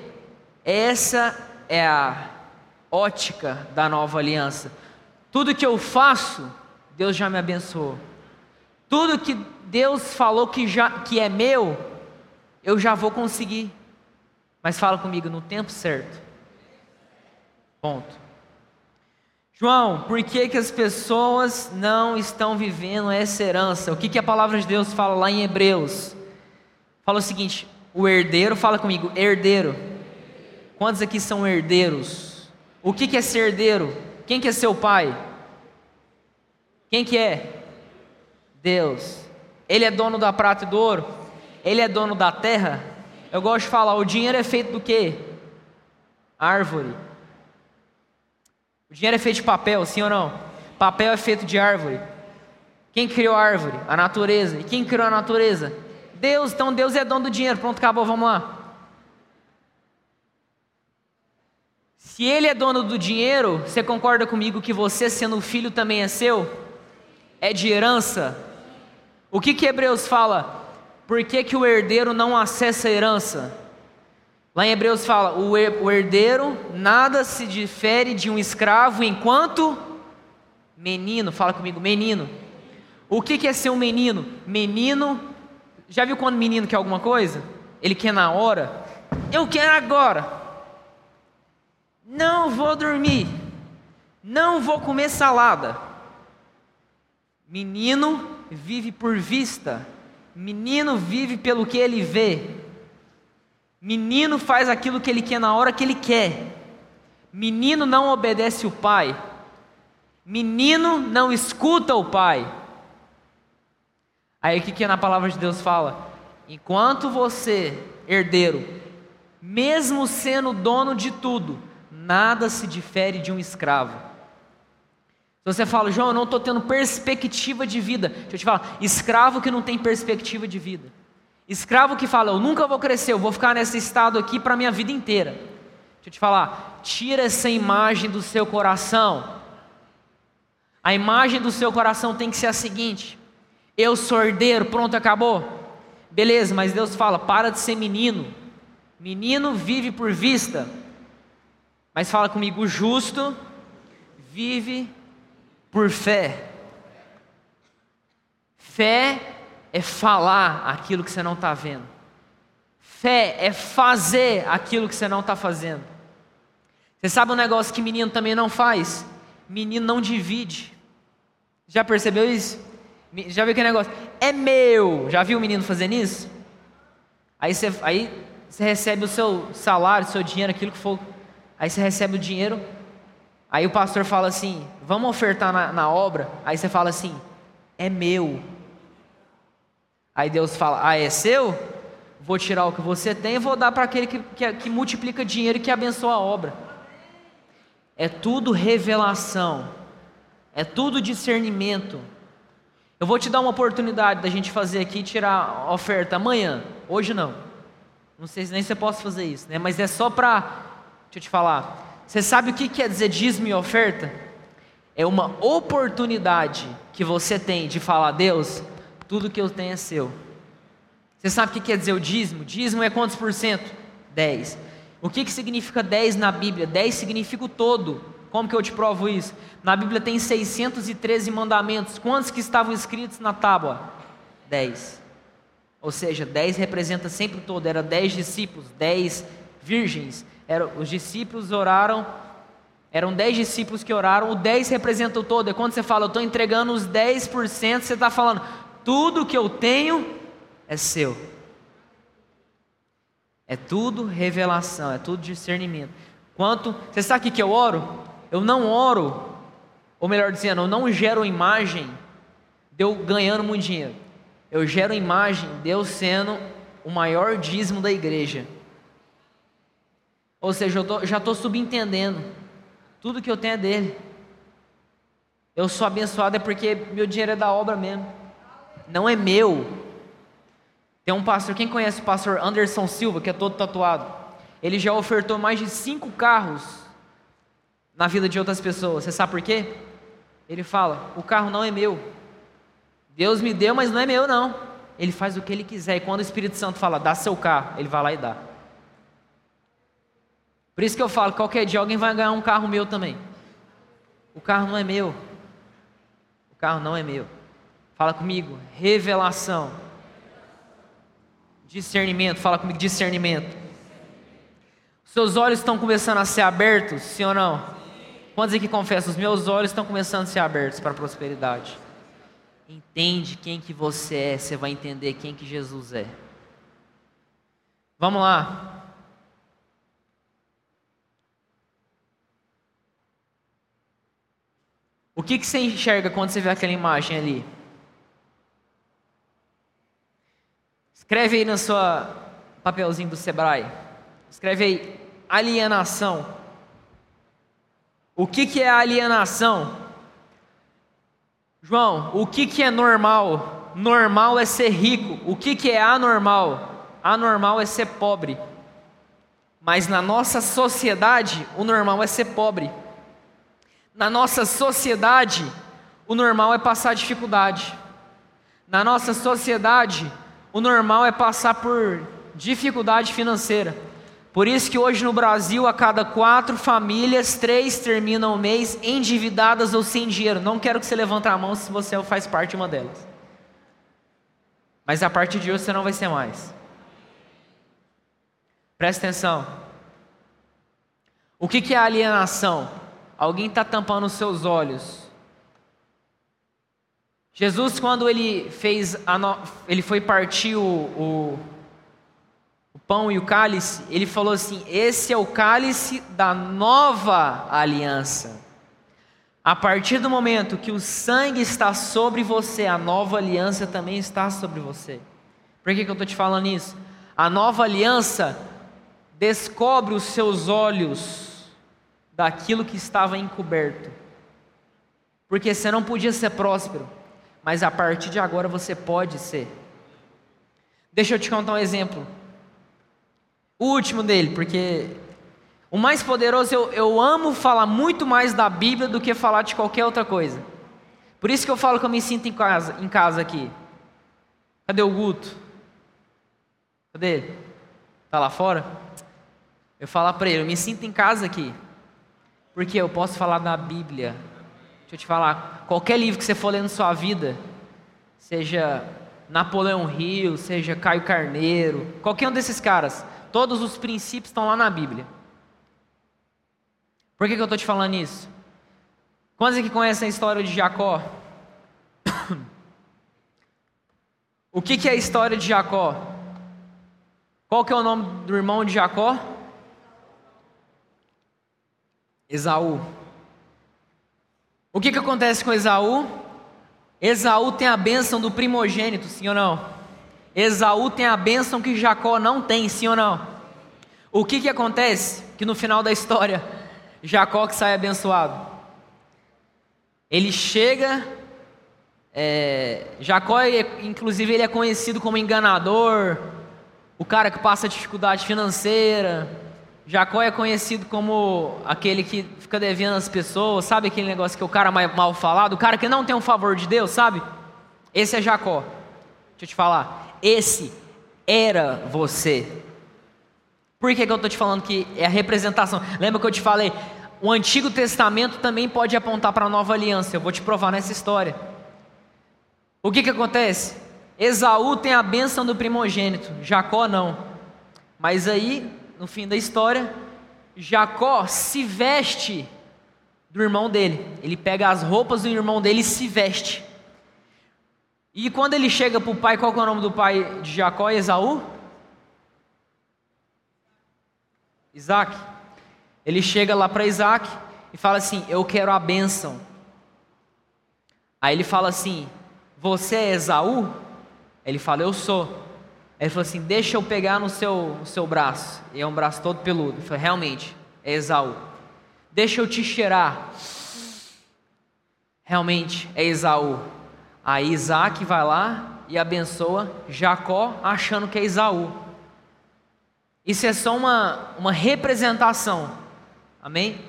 essa é a ótica da nova aliança. Tudo que eu faço, Deus já me abençoou. Tudo que Deus falou que, já, que é meu, eu já vou conseguir. Mas fala comigo no tempo certo. Ponto. João, por que, que as pessoas não estão vivendo essa herança? O que, que a palavra de Deus fala lá em Hebreus? Fala o seguinte: O herdeiro, fala comigo, herdeiro. Quantos aqui são herdeiros? O que, que é ser herdeiro? Quem que é seu pai? Quem que é? Deus. Ele é dono da prata e do ouro? Ele é dono da terra? Eu gosto de falar, o dinheiro é feito do quê? Árvore. O dinheiro é feito de papel, sim ou não? Papel é feito de árvore. Quem criou a árvore? A natureza. E quem criou a natureza? Deus. Então Deus é dono do dinheiro. Pronto, acabou, vamos lá. Se ele é dono do dinheiro, você concorda comigo que você, sendo filho, também é seu? É de herança? O que que Hebreus fala? Por que, que o herdeiro não acessa a herança? Lá em Hebreus fala: o herdeiro nada se difere de um escravo enquanto menino. Fala comigo, menino. O que, que é ser um menino? Menino, já viu quando menino quer alguma coisa? Ele quer na hora. Eu quero agora. Não vou dormir. Não vou comer salada. Menino vive por vista. Menino vive pelo que ele vê. Menino faz aquilo que ele quer na hora que ele quer. Menino não obedece o pai. Menino não escuta o pai. Aí o que, que na palavra de Deus fala? Enquanto você, herdeiro, mesmo sendo dono de tudo, nada se difere de um escravo. Se você fala, João, eu não estou tendo perspectiva de vida, deixa eu te falar, escravo que não tem perspectiva de vida. Escravo que fala, eu nunca vou crescer, eu vou ficar nesse estado aqui para a minha vida inteira. Deixa eu te falar, tira essa imagem do seu coração. A imagem do seu coração tem que ser a seguinte: eu sou herdeiro, pronto, acabou. Beleza, mas Deus fala, para de ser menino. Menino vive por vista. Mas fala comigo, o justo vive por fé. Fé é falar aquilo que você não está vendo. Fé é fazer aquilo que você não está fazendo. Você sabe um negócio que menino também não faz? Menino não divide. Já percebeu isso? Já viu aquele negócio? É meu. Já viu o menino fazendo isso? Aí você, aí você recebe o seu salário, o seu dinheiro, aquilo que for Aí você recebe o dinheiro, aí o pastor fala assim: vamos ofertar na, na obra. Aí você fala assim: é meu. Aí Deus fala: ah, é seu? Vou tirar o que você tem e vou dar para aquele que, que, que multiplica dinheiro e que abençoa a obra. É tudo revelação, é tudo discernimento. Eu vou te dar uma oportunidade da gente fazer aqui tirar oferta amanhã, hoje não. Não sei se nem você possa fazer isso, né? Mas é só para Deixa eu te falar. Você sabe o que quer dizer dízimo e oferta? É uma oportunidade que você tem de falar, Deus, tudo que eu tenho é seu. Você sabe o que quer dizer o dízimo? Dízimo é quantos por cento? 10. O que, que significa 10 na Bíblia? 10 significa o todo. Como que eu te provo isso? Na Bíblia tem 613 mandamentos. Quantos que estavam escritos na tábua? 10. Ou seja, 10 representa sempre o todo. Era 10 discípulos, 10 virgens. Era, os discípulos oraram, eram 10 discípulos que oraram, o 10 representa o todo. É quando você fala, eu estou entregando os 10%, você está falando, tudo que eu tenho é seu. É tudo revelação, é tudo discernimento. Quanto, você sabe o que eu oro? Eu não oro, ou melhor dizendo, eu não gero imagem de eu ganhando muito dinheiro. Eu gero imagem de eu sendo o maior dízimo da igreja. Ou seja, eu tô, já estou subentendendo. Tudo que eu tenho é dele. Eu sou abençoado é porque meu dinheiro é da obra mesmo. Não é meu. Tem um pastor, quem conhece o pastor Anderson Silva, que é todo tatuado? Ele já ofertou mais de cinco carros na vida de outras pessoas. Você sabe por quê? Ele fala: o carro não é meu. Deus me deu, mas não é meu, não. Ele faz o que ele quiser. E quando o Espírito Santo fala, dá seu carro, ele vai lá e dá. Por isso que eu falo, qualquer dia alguém vai ganhar um carro meu também. O carro não é meu. O carro não é meu. Fala comigo, revelação. Discernimento, fala comigo, discernimento. Seus olhos estão começando a ser abertos, sim ou não? Quantos aqui confessam? Os meus olhos estão começando a ser abertos para a prosperidade. Entende quem que você é, você vai entender quem que Jesus é. Vamos lá. Que, que você enxerga quando você vê aquela imagem ali? Escreve aí no seu papelzinho do Sebrae. Escreve aí alienação. O que, que é alienação? João, o que, que é normal? Normal é ser rico. O que, que é anormal? Anormal é ser pobre. Mas na nossa sociedade, o normal é ser pobre. Na nossa sociedade, o normal é passar dificuldade. Na nossa sociedade, o normal é passar por dificuldade financeira. Por isso que hoje no Brasil, a cada quatro famílias, três terminam o mês endividadas ou sem dinheiro. Não quero que você levante a mão se você faz parte de uma delas. Mas a partir de hoje você não vai ser mais. Presta atenção. O que é alienação? Alguém está tampando os seus olhos. Jesus, quando ele fez, no... ele foi partir o, o, o pão e o cálice, ele falou assim: esse é o cálice da nova aliança. A partir do momento que o sangue está sobre você, a nova aliança também está sobre você. Por que, que eu estou te falando isso? A nova aliança descobre os seus olhos daquilo que estava encoberto. Porque você não podia ser próspero, mas a partir de agora você pode ser. Deixa eu te contar um exemplo. O último dele, porque o mais poderoso, eu, eu amo falar muito mais da Bíblia do que falar de qualquer outra coisa. Por isso que eu falo que eu me sinto em casa, em casa aqui. Cadê o Guto? Cadê ele? Está lá fora? Eu falo para ele, eu me sinto em casa aqui. Porque eu posso falar da Bíblia. Deixa eu te falar, qualquer livro que você for ler na sua vida, seja Napoleão Hill, seja Caio Carneiro, qualquer um desses caras, todos os princípios estão lá na Bíblia. Por que, que eu estou te falando isso? Quantos aqui conhecem a história de Jacó? o que, que é a história de Jacó? Qual que é o nome do irmão de Jacó? Esaú. O que, que acontece com Esaú? Esaú tem a bênção do primogênito, sim ou não? Esaú tem a bênção que Jacó não tem, sim ou não? O que, que acontece? Que no final da história, Jacó que sai abençoado. Ele chega, é, Jacó, inclusive, ele é conhecido como enganador, o cara que passa dificuldade financeira, Jacó é conhecido como aquele que fica devendo as pessoas, sabe aquele negócio que é o cara mal falado, o cara que não tem um favor de Deus, sabe? Esse é Jacó. Deixa eu te falar, esse era você. Por que, que eu estou te falando que é a representação? Lembra que eu te falei? O Antigo Testamento também pode apontar para a nova aliança. Eu vou te provar nessa história. O que, que acontece? Esaú tem a bênção do primogênito, Jacó não. Mas aí no fim da história, Jacó se veste do irmão dele. Ele pega as roupas do irmão dele e se veste. E quando ele chega para o pai, qual é o nome do pai de Jacó Esaú? Isaac. Ele chega lá para Isaac e fala assim: Eu quero a bênção. Aí ele fala assim: Você é Esaú? Ele fala: Eu sou. Ele falou assim: Deixa eu pegar no seu, no seu braço. E é um braço todo peludo. Ele falou: Realmente, é Esaú. Deixa eu te cheirar. Realmente, é Esaú. Aí Isaac vai lá e abençoa Jacó, achando que é Esaú. Isso é só uma, uma representação. Amém?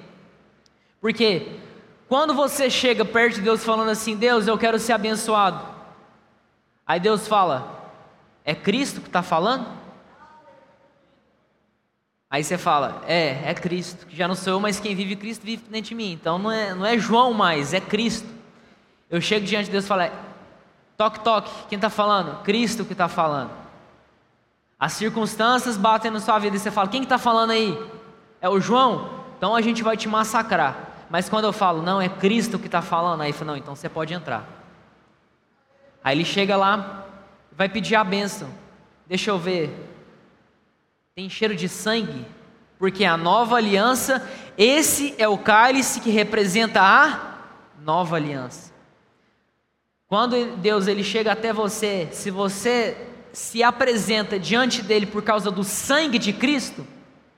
Porque quando você chega perto de Deus falando assim: Deus, eu quero ser abençoado. Aí Deus fala: é Cristo que está falando? Aí você fala, é, é Cristo, que já não sou eu, mas quem vive Cristo vive dentro de mim. Então não é, não é João mais, é Cristo. Eu chego diante de Deus e falo, é, toque, toque, quem está falando? Cristo que está falando. As circunstâncias batem na sua vida e você fala, quem está falando aí? É o João? Então a gente vai te massacrar. Mas quando eu falo, não, é Cristo que está falando, aí fala, não, então você pode entrar. Aí ele chega lá, vai pedir a bênção. Deixa eu ver. tem cheiro de sangue, porque a nova aliança, esse é o cálice que representa a nova aliança. Quando Deus ele chega até você, se você se apresenta diante dele por causa do sangue de Cristo,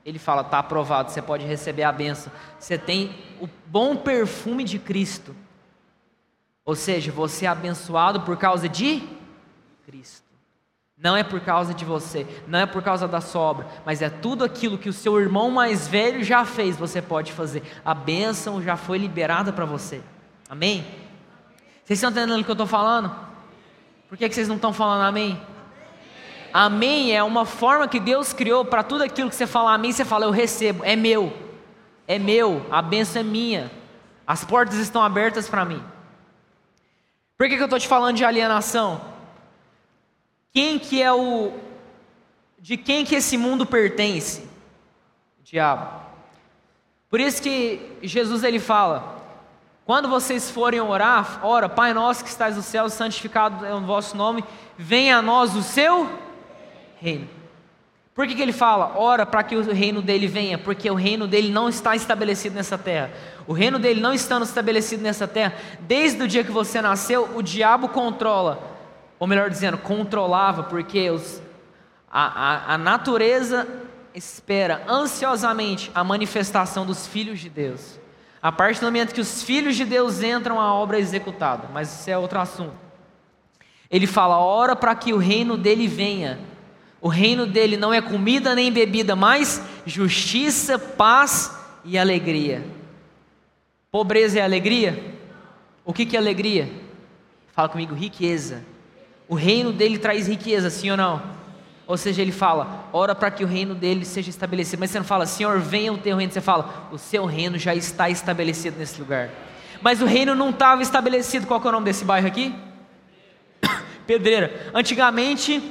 ele fala: está aprovado, você pode receber a benção. Você tem o bom perfume de Cristo. Ou seja, você é abençoado por causa de Cristo. Não é por causa de você, não é por causa da sobra, mas é tudo aquilo que o seu irmão mais velho já fez, você pode fazer. A bênção já foi liberada para você. Amém? Vocês estão entendendo o que eu estou falando? Por que, que vocês não estão falando amém? Amém é uma forma que Deus criou para tudo aquilo que você fala amém, você fala eu recebo, é meu, é meu, a bênção é minha, as portas estão abertas para mim. Por que, que eu estou te falando de alienação? Quem que é o. De quem que esse mundo pertence? O diabo. Por isso que Jesus ele fala: quando vocês forem orar, ora, Pai nosso que estás no céu, santificado é o vosso nome, venha a nós o seu reino. Por que, que ele fala, ora para que o reino dele venha? Porque o reino dele não está estabelecido nessa terra. O reino dele não estando estabelecido nessa terra, desde o dia que você nasceu, o diabo controla, ou melhor dizendo, controlava, porque os, a, a, a natureza espera ansiosamente a manifestação dos filhos de Deus. A partir do momento que os filhos de Deus entram, a obra é executada. Mas isso é outro assunto. Ele fala: ora para que o reino dele venha. O reino dele não é comida nem bebida, mas justiça, paz e alegria. Pobreza é alegria? O que, que é alegria? Fala comigo, riqueza. O reino dele traz riqueza, sim ou não? Ou seja, ele fala, ora para que o reino dele seja estabelecido. Mas você não fala, Senhor, venha o teu reino. Você fala, o seu reino já está estabelecido nesse lugar. Mas o reino não estava estabelecido. Qual é o nome desse bairro aqui? Pedreira. Antigamente,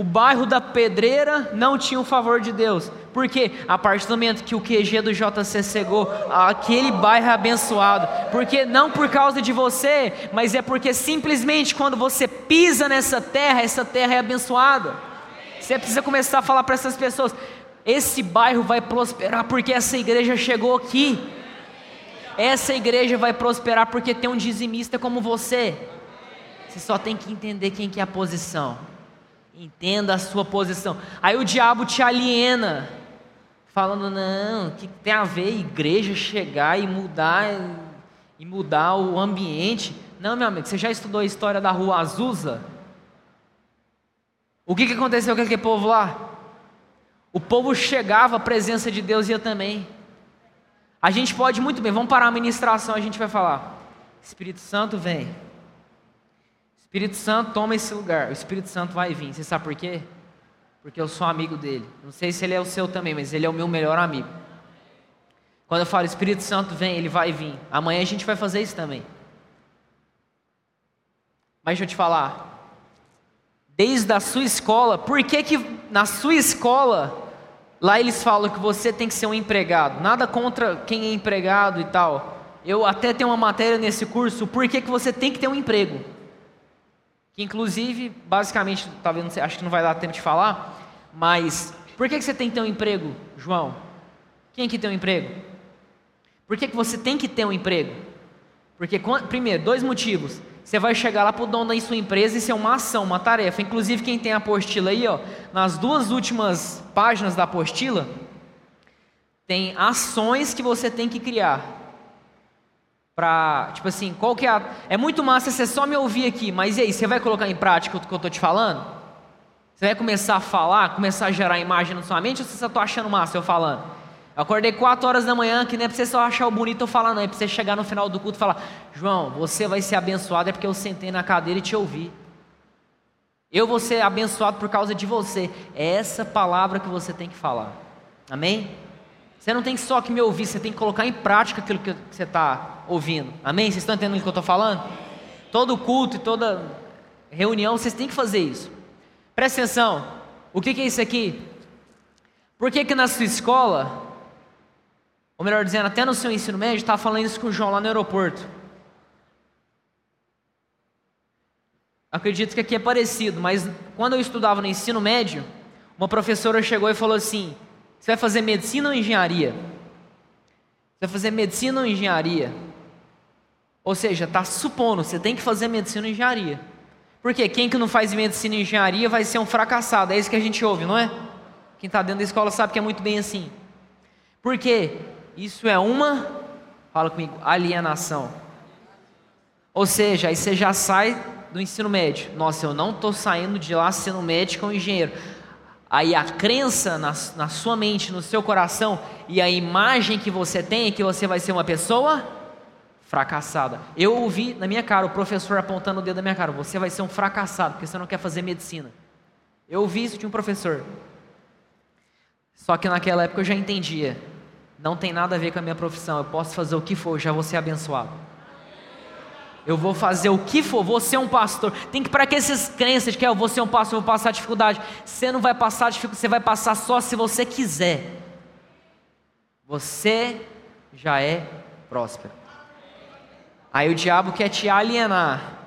o bairro da Pedreira não tinha o favor de Deus. Porque a partir do momento que o QG do JC cegou, aquele bairro é abençoado. Porque não por causa de você, mas é porque simplesmente quando você pisa nessa terra, essa terra é abençoada. Você precisa começar a falar para essas pessoas: esse bairro vai prosperar porque essa igreja chegou aqui. Essa igreja vai prosperar porque tem um dizimista como você. Você só tem que entender quem que é a posição. Entenda a sua posição. Aí o diabo te aliena, falando: não, o que tem a ver igreja chegar e mudar e mudar o ambiente? Não, meu amigo, você já estudou a história da rua Azusa? O que, que aconteceu com aquele povo lá? O povo chegava, a presença de Deus ia também. A gente pode muito bem, vamos parar a ministração, a gente vai falar. Espírito Santo vem. Espírito Santo toma esse lugar, o Espírito Santo vai vir. Você sabe por quê? Porque eu sou amigo dele. Não sei se ele é o seu também, mas ele é o meu melhor amigo. Quando eu falo Espírito Santo vem, ele vai vir. Amanhã a gente vai fazer isso também. Mas deixa eu te falar. Desde a sua escola, por que que na sua escola lá eles falam que você tem que ser um empregado? Nada contra quem é empregado e tal. Eu até tenho uma matéria nesse curso, por que que você tem que ter um emprego? Inclusive, basicamente, não sei, acho que não vai dar tempo de falar, mas por que, que você tem que ter um emprego, João? Quem que tem um emprego? Por que, que você tem que ter um emprego? Porque, primeiro, dois motivos. Você vai chegar lá para o dono da sua empresa e isso é uma ação, uma tarefa. Inclusive, quem tem a apostila aí, ó, nas duas últimas páginas da apostila, tem ações que você tem que criar para, tipo assim, qual que é a... É muito massa você só me ouvir aqui, mas e aí, você vai colocar em prática o que eu estou te falando? Você vai começar a falar, começar a gerar imagem na sua mente ou você só está achando massa eu falando? Eu acordei 4 horas da manhã, que não é para você só achar o bonito eu falar, não, é para você chegar no final do culto e falar, João, você vai ser abençoado é porque eu sentei na cadeira e te ouvi. Eu vou ser abençoado por causa de você. É essa palavra que você tem que falar. Amém? Você não tem só que me ouvir, você tem que colocar em prática aquilo que você está ouvindo. Amém? Vocês estão entendendo o que eu estou falando? Todo culto e toda reunião, vocês têm que fazer isso. Presta atenção. O que, que é isso aqui? Por que, que na sua escola, ou melhor dizendo, até no seu ensino médio, estava falando isso com o João lá no aeroporto? Acredito que aqui é parecido, mas quando eu estudava no ensino médio, Uma professora chegou e falou assim: Você vai fazer medicina ou engenharia? Você vai fazer medicina ou engenharia? Ou seja, está supondo, você tem que fazer medicina ou engenharia. Porque quem que não faz medicina e engenharia vai ser um fracassado. É isso que a gente ouve, não é? Quem está dentro da escola sabe que é muito bem assim. Porque isso é uma, fala comigo, alienação. Ou seja, aí você já sai do ensino médio. Nossa, eu não estou saindo de lá sendo médico ou engenheiro. Aí a crença na, na sua mente, no seu coração e a imagem que você tem é que você vai ser uma pessoa fracassada. Eu ouvi na minha cara o professor apontando o dedo na minha cara: você vai ser um fracassado porque você não quer fazer medicina. Eu ouvi isso de um professor. Só que naquela época eu já entendia. Não tem nada a ver com a minha profissão. Eu posso fazer o que for, já vou ser abençoado. Eu vou fazer o que for, vou ser um pastor. Tem que para que essas crenças de que eu vou ser um pastor, eu vou passar dificuldade. Você não vai passar dificuldade, você vai passar só se você quiser. Você já é próspero. Aí o diabo quer te alienar.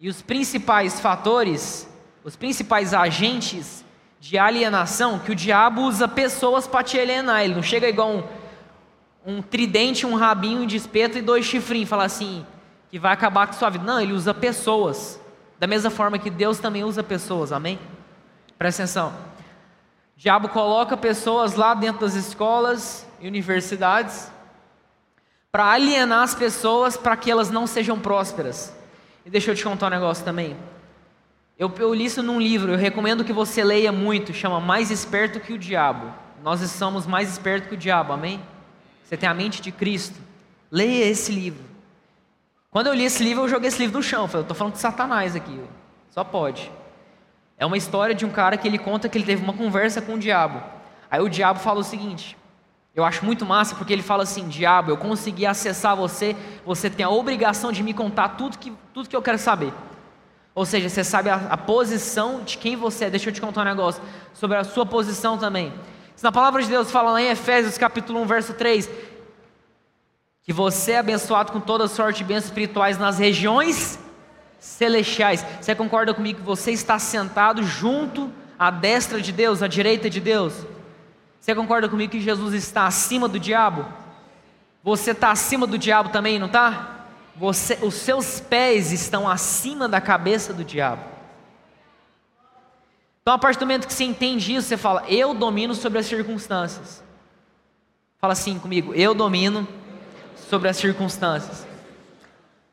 E os principais fatores, os principais agentes de alienação, que o diabo usa pessoas para te alienar. Ele não chega igual um, um tridente, um rabinho de espeto e dois chifrinhos, fala assim, que vai acabar com sua vida. Não, ele usa pessoas. Da mesma forma que Deus também usa pessoas, amém? Presta atenção. O diabo coloca pessoas lá dentro das escolas e universidades para alienar as pessoas para que elas não sejam prósperas. E deixa eu te contar um negócio também. Eu, eu li isso num livro, eu recomendo que você leia muito, chama Mais Esperto que o Diabo. Nós somos mais espertos que o diabo, amém? Você tem a mente de Cristo. Leia esse livro. Quando eu li esse livro, eu joguei esse livro no chão. Eu estou falando de Satanás aqui. Só pode. É uma história de um cara que ele conta que ele teve uma conversa com o diabo. Aí o diabo fala o seguinte: eu acho muito massa porque ele fala assim: Diabo, eu consegui acessar você, você tem a obrigação de me contar tudo que, tudo que eu quero saber. Ou seja, você sabe a, a posição de quem você é. Deixa eu te contar um negócio sobre a sua posição também. Na palavra de Deus fala lá em Efésios capítulo 1, verso 3, que você é abençoado com toda sorte de bênçãos espirituais nas regiões celestiais. Você concorda comigo que você está sentado junto à destra de Deus, à direita de Deus? Você concorda comigo que Jesus está acima do diabo? Você está acima do diabo também, não está? Você, os seus pés estão acima da cabeça do diabo. Então, a partir do momento que você entende isso, você fala: Eu domino sobre as circunstâncias. Fala assim comigo: Eu domino sobre as circunstâncias.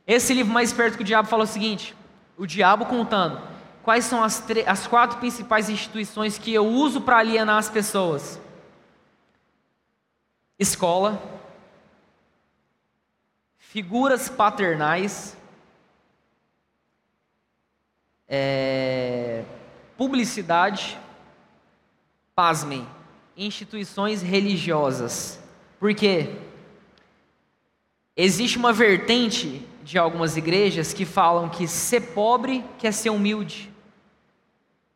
Esse livro mais perto que o diabo fala o seguinte: O diabo contando quais são as, as quatro principais instituições que eu uso para alienar as pessoas escola, figuras paternais, é, publicidade, pasmem, instituições religiosas. Porque existe uma vertente de algumas igrejas que falam que ser pobre quer ser humilde.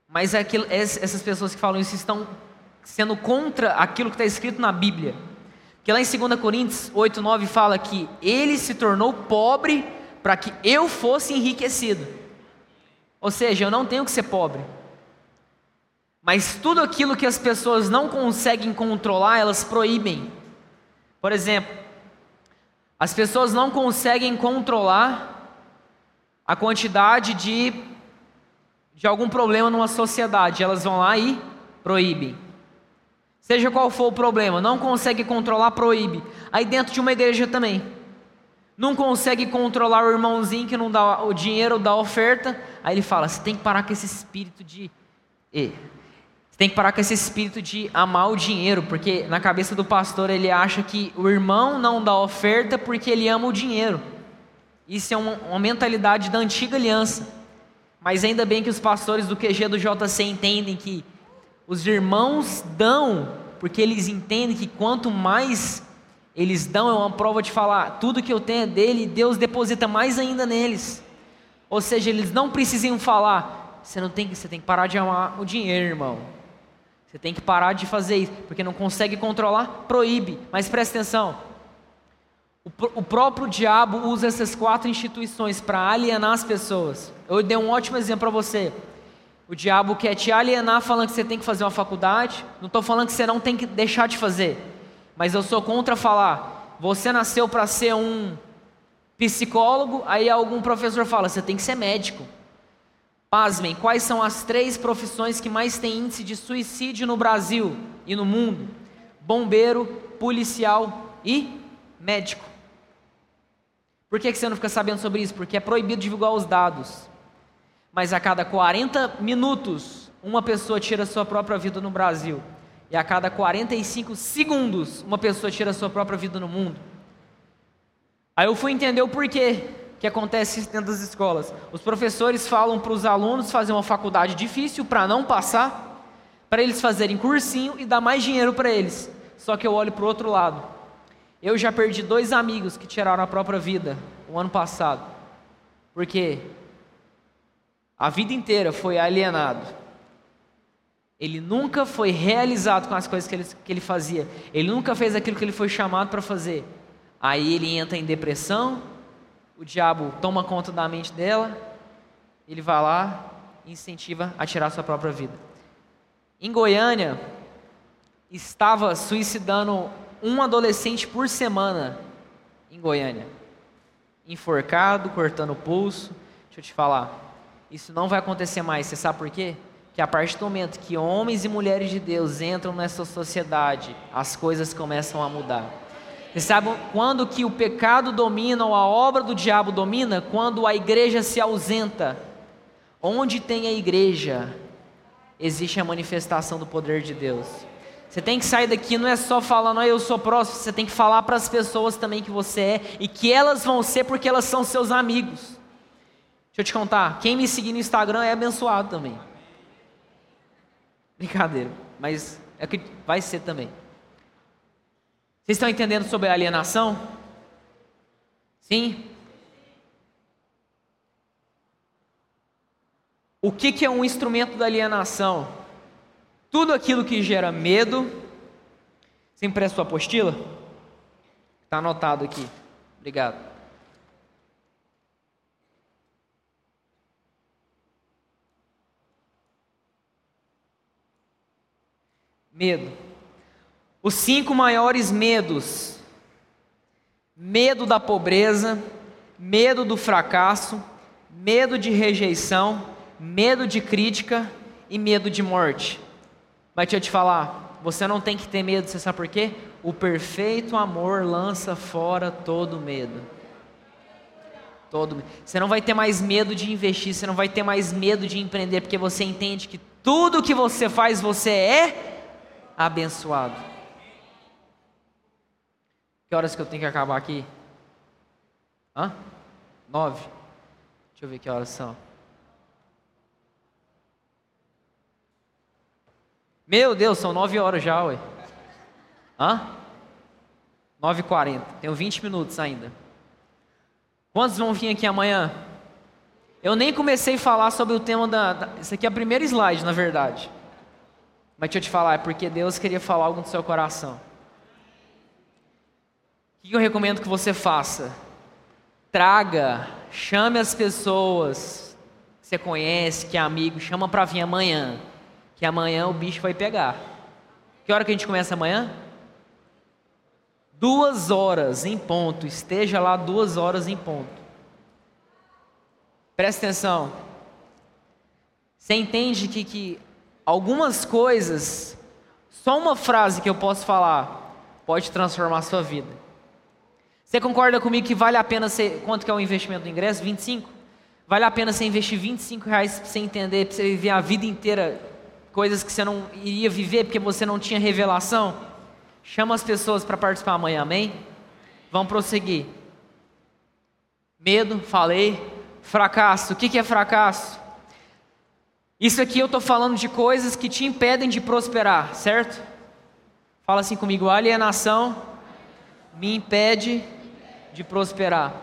Mas aquilo, essas pessoas que falam isso estão sendo contra aquilo que está escrito na Bíblia. Que lá em 2 Coríntios 8, 9 fala que ele se tornou pobre para que eu fosse enriquecido. Ou seja, eu não tenho que ser pobre. Mas tudo aquilo que as pessoas não conseguem controlar, elas proíbem. Por exemplo, as pessoas não conseguem controlar a quantidade de, de algum problema numa sociedade, elas vão lá e proíbem. Seja qual for o problema, não consegue controlar, proíbe. Aí dentro de uma igreja também. Não consegue controlar o irmãozinho que não dá o dinheiro da oferta. Aí ele fala: você tem que parar com esse espírito de. E. Você tem que parar com esse espírito de amar o dinheiro, porque na cabeça do pastor ele acha que o irmão não dá oferta porque ele ama o dinheiro. Isso é uma, uma mentalidade da antiga aliança. Mas ainda bem que os pastores do QG do JC entendem que os irmãos dão, porque eles entendem que quanto mais eles dão, é uma prova de falar, tudo que eu tenho é dele, Deus deposita mais ainda neles. Ou seja, eles não precisam falar, você não tem você tem que parar de amar o dinheiro, irmão. Você tem que parar de fazer isso, porque não consegue controlar, proíbe. Mas presta atenção. O, o próprio diabo usa essas quatro instituições para alienar as pessoas. Eu dei um ótimo exemplo para você. O diabo quer te alienar falando que você tem que fazer uma faculdade. Não estou falando que você não tem que deixar de fazer. Mas eu sou contra falar. Você nasceu para ser um psicólogo, aí algum professor fala, você tem que ser médico. Pasmem, quais são as três profissões que mais têm índice de suicídio no Brasil e no mundo? Bombeiro, policial e médico. Por que você não fica sabendo sobre isso? Porque é proibido divulgar os dados. Mas a cada 40 minutos, uma pessoa tira sua própria vida no Brasil. E a cada 45 segundos, uma pessoa tira sua própria vida no mundo. Aí eu fui entender o porquê que acontece dentro das escolas. Os professores falam para os alunos fazer uma faculdade difícil para não passar, para eles fazerem cursinho e dar mais dinheiro para eles. Só que eu olho para o outro lado. Eu já perdi dois amigos que tiraram a própria vida o ano passado, porque a vida inteira foi alienado. Ele nunca foi realizado com as coisas que ele, que ele fazia. Ele nunca fez aquilo que ele foi chamado para fazer. Aí ele entra em depressão, o diabo toma conta da mente dela, ele vai lá e incentiva a tirar sua própria vida. Em Goiânia, estava suicidando um adolescente por semana em Goiânia. Enforcado, cortando o pulso. Deixa eu te falar, isso não vai acontecer mais. Você sabe por quê? Que a partir do momento que homens e mulheres de Deus entram nessa sociedade, as coisas começam a mudar. Você sabe quando que o pecado domina ou a obra do diabo domina? Quando a igreja se ausenta. Onde tem a igreja, existe a manifestação do poder de Deus. Você tem que sair daqui, não é só falando, ah, eu sou próximo, você tem que falar para as pessoas também que você é e que elas vão ser porque elas são seus amigos. Deixa eu te contar, quem me seguir no Instagram é abençoado também. Brincadeira, mas é que vai ser também. Vocês estão entendendo sobre alienação? Sim? O que, que é um instrumento da alienação? Tudo aquilo que gera medo. Você empresta sua apostila? Está anotado aqui. Obrigado. Medo. Os cinco maiores medos: medo da pobreza, medo do fracasso, medo de rejeição, medo de crítica e medo de morte. Mas deixa eu te falar, você não tem que ter medo, você sabe por quê? O perfeito amor lança fora todo medo. Todo Você não vai ter mais medo de investir, você não vai ter mais medo de empreender, porque você entende que tudo que você faz, você é abençoado. Horas que eu tenho que acabar aqui? Hã? Nove? Deixa eu ver que horas são. Meu Deus, são nove horas já, ué. Hã? Nove e quarenta. Tenho vinte minutos ainda. Quantos vão vir aqui amanhã? Eu nem comecei a falar sobre o tema da, da. Isso aqui é a primeira slide, na verdade. Mas deixa eu te falar, é porque Deus queria falar algo no seu coração. O que eu recomendo que você faça? Traga, chame as pessoas que você conhece, que é amigo, chama para vir amanhã que amanhã o bicho vai pegar. Que hora que a gente começa amanhã? Duas horas em ponto. Esteja lá duas horas em ponto. Presta atenção. Você entende que, que algumas coisas, só uma frase que eu posso falar, pode transformar a sua vida. Você concorda comigo que vale a pena ser. Quanto que é o investimento do ingresso? 25? Vale a pena você investir 25 reais para você entender, para você viver a vida inteira coisas que você não iria viver porque você não tinha revelação. Chama as pessoas para participar amanhã, amém? Vamos prosseguir. Medo, falei. Fracasso, o que é fracasso? Isso aqui eu estou falando de coisas que te impedem de prosperar, certo? Fala assim comigo: alienação me impede de prosperar.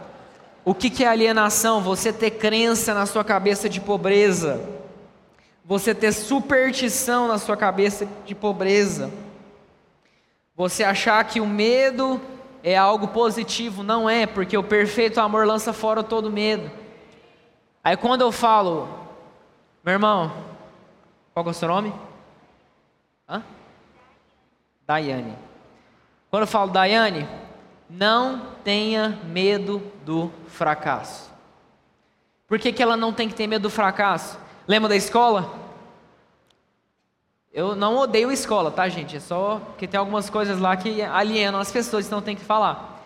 O que é alienação? Você ter crença na sua cabeça de pobreza você ter superstição na sua cabeça de pobreza, você achar que o medo é algo positivo, não é, porque o perfeito amor lança fora todo medo. Aí quando eu falo, meu irmão, Qual é o seu nome? Hã? Daiane. Quando eu falo Daiane, não tenha medo do fracasso. Por que, que ela não tem que ter medo do fracasso? Lembra da escola? Eu não odeio a escola, tá, gente? É só que tem algumas coisas lá que alienam as pessoas, então tem que falar.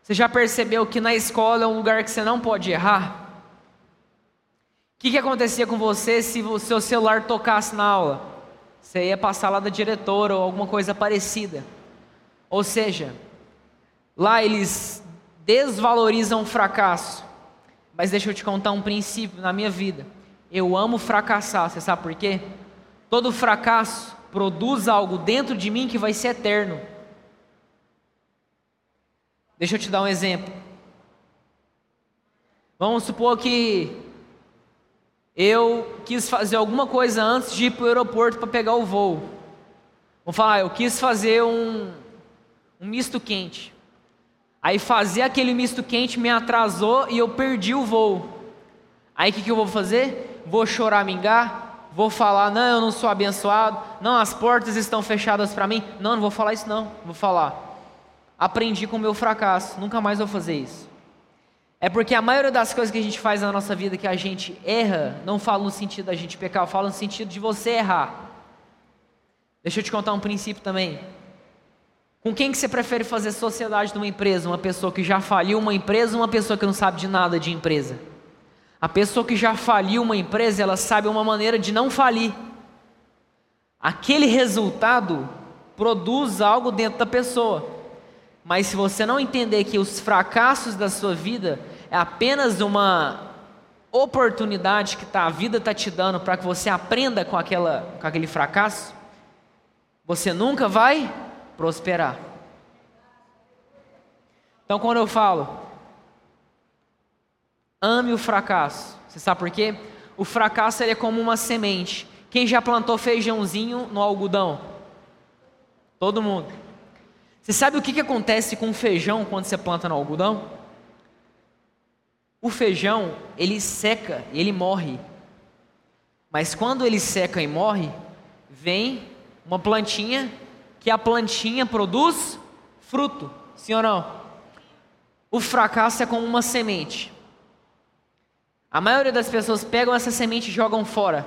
Você já percebeu que na escola é um lugar que você não pode errar? O que, que acontecia com você se o seu celular tocasse na aula? Você ia passar lá da diretora ou alguma coisa parecida. Ou seja, lá eles desvalorizam o fracasso. Mas deixa eu te contar um princípio na minha vida. Eu amo fracassar, você sabe por quê? Todo fracasso produz algo dentro de mim que vai ser eterno. Deixa eu te dar um exemplo. Vamos supor que eu quis fazer alguma coisa antes de ir para o aeroporto para pegar o voo. Vou falar, eu quis fazer um, um misto quente. Aí fazer aquele misto quente me atrasou e eu perdi o voo. Aí o que, que eu vou fazer? Vou choramingar? Vou falar, não, eu não sou abençoado. Não, as portas estão fechadas para mim. Não, não vou falar isso não. Vou falar, aprendi com o meu fracasso. Nunca mais vou fazer isso. É porque a maioria das coisas que a gente faz na nossa vida que a gente erra, não fala no sentido da gente pecar, fala no sentido de você errar. Deixa eu te contar um princípio também. Com quem que você prefere fazer sociedade numa empresa? Uma pessoa que já faliu uma empresa ou uma pessoa que não sabe de nada de empresa? A pessoa que já faliu uma empresa, ela sabe uma maneira de não falir. Aquele resultado produz algo dentro da pessoa. Mas se você não entender que os fracassos da sua vida é apenas uma oportunidade que tá, a vida está te dando para que você aprenda com, aquela, com aquele fracasso, você nunca vai prosperar. Então, quando eu falo, ame o fracasso, você sabe por quê? O fracasso é como uma semente. Quem já plantou feijãozinho no algodão? Todo mundo. Você sabe o que, que acontece com o feijão quando você planta no algodão? O feijão, ele seca e ele morre. Mas quando ele seca e morre, vem uma plantinha que a plantinha produz fruto, sim ou não? O fracasso é como uma semente. A maioria das pessoas pegam essa semente e jogam fora.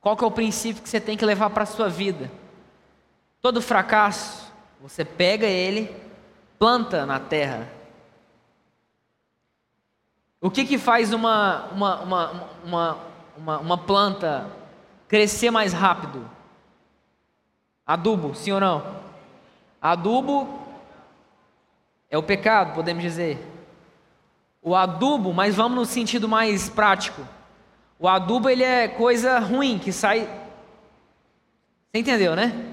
Qual que é o princípio que você tem que levar para a sua vida? Todo fracasso, você pega ele, planta na terra. O que, que faz uma, uma, uma, uma, uma, uma planta crescer mais rápido? Adubo, sim ou não? Adubo é o pecado, podemos dizer. O adubo, mas vamos no sentido mais prático. O adubo ele é coisa ruim que sai. Você entendeu, né?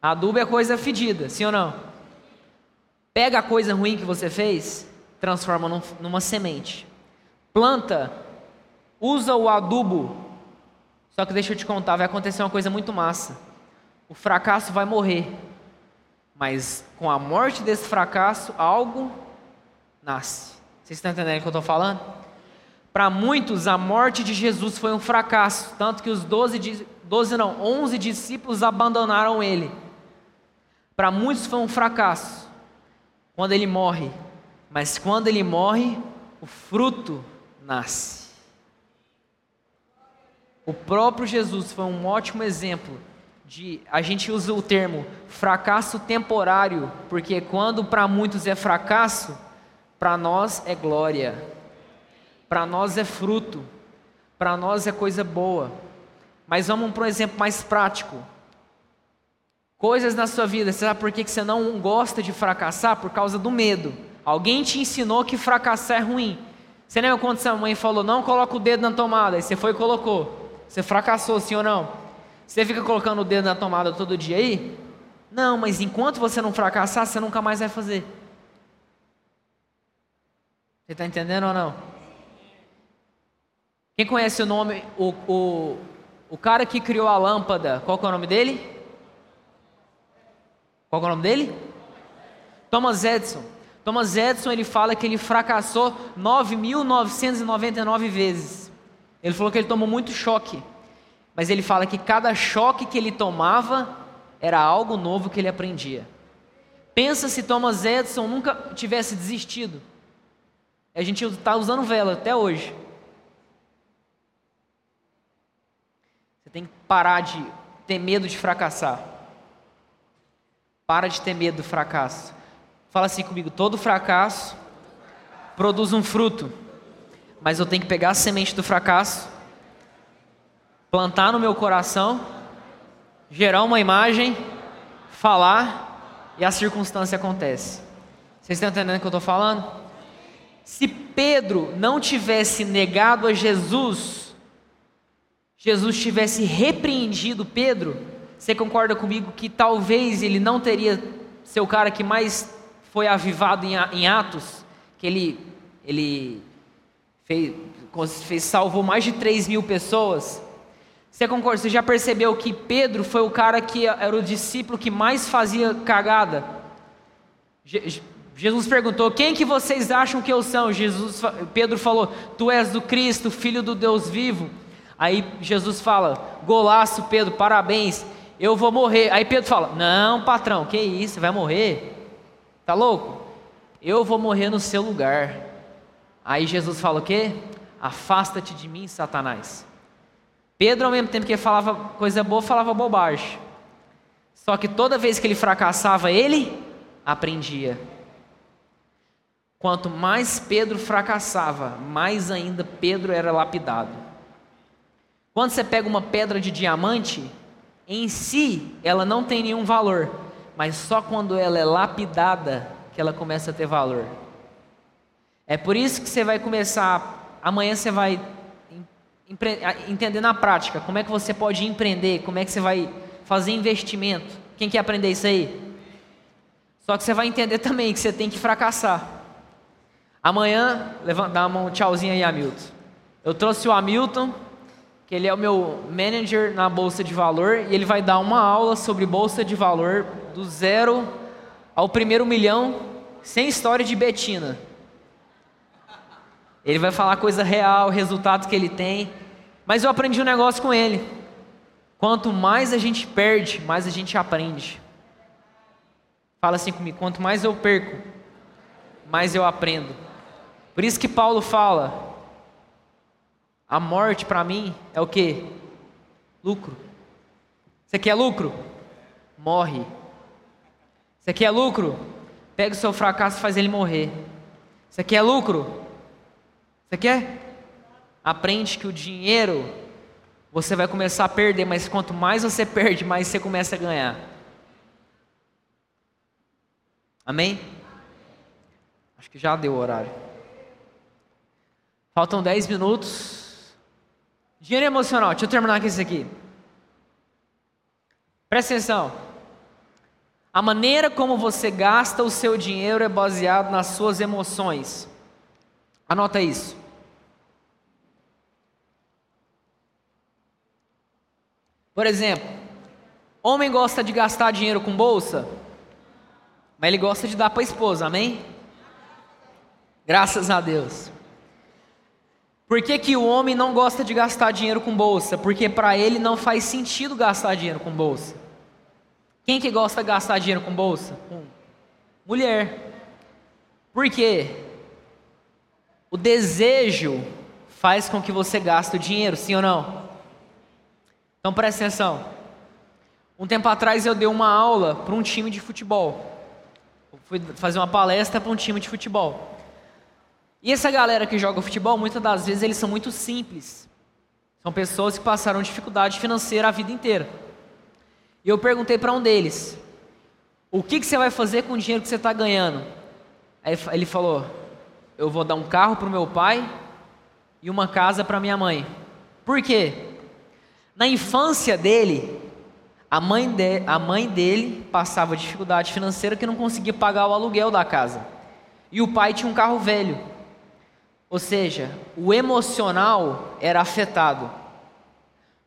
Adubo é coisa fedida, sim ou não? Pega a coisa ruim que você fez, transforma num, numa semente. Planta, usa o adubo. Só que deixa eu te contar, vai acontecer uma coisa muito massa o fracasso vai morrer, mas com a morte desse fracasso, algo nasce. Vocês estão entendendo o que eu estou falando? Para muitos, a morte de Jesus foi um fracasso, tanto que os 12, 12 não, 11 discípulos abandonaram ele. Para muitos foi um fracasso quando ele morre, mas quando ele morre, o fruto nasce. O próprio Jesus foi um ótimo exemplo de a gente usa o termo fracasso temporário, porque quando para muitos é fracasso, para nós é glória. Para nós é fruto. Para nós é coisa boa. Mas vamos para um exemplo mais prático. Coisas na sua vida, você sabe por que você não gosta de fracassar? Por causa do medo. Alguém te ensinou que fracassar é ruim. Você lembra quando sua mãe falou, não coloca o dedo na tomada, aí você foi e colocou. Você fracassou, sim ou não? Você fica colocando o dedo na tomada todo dia aí? Não, mas enquanto você não fracassar, você nunca mais vai fazer. Você está entendendo ou não? Quem conhece o nome, o, o, o cara que criou a lâmpada, qual é o nome dele? Qual é o nome dele? Thomas Edison. Thomas Edison ele fala que ele fracassou 9.999 vezes. Ele falou que ele tomou muito choque. Mas ele fala que cada choque que ele tomava era algo novo que ele aprendia. Pensa se Thomas Edison nunca tivesse desistido. A gente está usando vela até hoje. Você tem que parar de ter medo de fracassar. Para de ter medo do fracasso. Fala assim comigo: todo fracasso produz um fruto, mas eu tenho que pegar a semente do fracasso, plantar no meu coração, gerar uma imagem, falar e a circunstância acontece. Vocês estão entendendo o que eu estou falando? Se Pedro não tivesse negado a Jesus, Jesus tivesse repreendido Pedro, você concorda comigo que talvez ele não teria ser o cara que mais foi avivado em Atos, que ele, ele fez, fez, salvou mais de 3 mil pessoas. Você concorda? Você já percebeu que Pedro foi o cara que era o discípulo que mais fazia cagada? Jesus perguntou: Quem que vocês acham que eu sou? Jesus, Pedro falou: Tu és do Cristo, filho do Deus vivo. Aí Jesus fala: Golaço, Pedro, parabéns. Eu vou morrer. Aí Pedro fala: Não, patrão, que isso? Vai morrer? Tá louco? Eu vou morrer no seu lugar. Aí Jesus fala o quê? Afasta-te de mim, Satanás. Pedro, ao mesmo tempo que falava coisa boa, falava bobagem. Só que toda vez que ele fracassava, ele aprendia. Quanto mais Pedro fracassava, mais ainda Pedro era lapidado. Quando você pega uma pedra de diamante, em si ela não tem nenhum valor, mas só quando ela é lapidada que ela começa a ter valor. É por isso que você vai começar, amanhã você vai entender na prática como é que você pode empreender, como é que você vai fazer investimento. Quem quer aprender isso aí? Só que você vai entender também que você tem que fracassar. Amanhã, levanta, dá uma tchauzinho aí, Hamilton. Eu trouxe o Hamilton, que ele é o meu manager na Bolsa de Valor, e ele vai dar uma aula sobre Bolsa de Valor do zero ao primeiro milhão, sem história de Betina. Ele vai falar coisa real, resultado que ele tem. Mas eu aprendi um negócio com ele. Quanto mais a gente perde, mais a gente aprende. Fala assim comigo: quanto mais eu perco, mais eu aprendo. Por isso que Paulo fala: a morte para mim é o que? Lucro. Você quer lucro? Morre. Você quer lucro? Pega o seu fracasso e faz ele morrer. Você quer lucro? Você quer? Aprende que o dinheiro você vai começar a perder, mas quanto mais você perde, mais você começa a ganhar. Amém? Acho que já deu o horário. Faltam 10 minutos. Dinheiro emocional. Deixa eu terminar com isso aqui. Presta atenção. A maneira como você gasta o seu dinheiro é baseado nas suas emoções. Anota isso. Por exemplo, homem gosta de gastar dinheiro com bolsa, mas ele gosta de dar para a esposa, amém? Graças a Deus. Por que, que o homem não gosta de gastar dinheiro com bolsa? Porque para ele não faz sentido gastar dinheiro com bolsa. Quem que gosta de gastar dinheiro com bolsa? Mulher. Por quê? O desejo faz com que você gaste o dinheiro, sim ou não? Então presta atenção. Um tempo atrás eu dei uma aula para um time de futebol. Fui fazer uma palestra para um time de futebol. E essa galera que joga futebol, muitas das vezes eles são muito simples. São pessoas que passaram dificuldade financeira a vida inteira. E eu perguntei para um deles: O que, que você vai fazer com o dinheiro que você está ganhando? Aí ele falou: Eu vou dar um carro para o meu pai e uma casa para minha mãe. Por quê? Na infância dele, a mãe, de, a mãe dele passava dificuldade financeira que não conseguia pagar o aluguel da casa. E o pai tinha um carro velho. Ou seja, o emocional era afetado.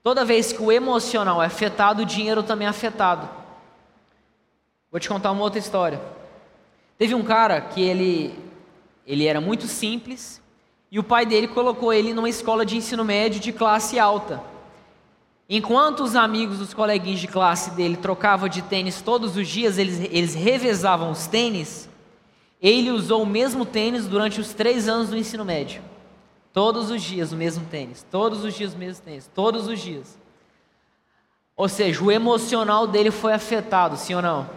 Toda vez que o emocional é afetado, o dinheiro também é afetado. Vou te contar uma outra história. Teve um cara que ele, ele era muito simples e o pai dele colocou ele numa escola de ensino médio de classe alta. Enquanto os amigos, os coleguinhas de classe dele trocavam de tênis todos os dias, eles, eles revezavam os tênis, ele usou o mesmo tênis durante os três anos do ensino médio. Todos os dias o mesmo tênis, todos os dias o mesmo tênis, todos os dias. Ou seja, o emocional dele foi afetado, sim ou não?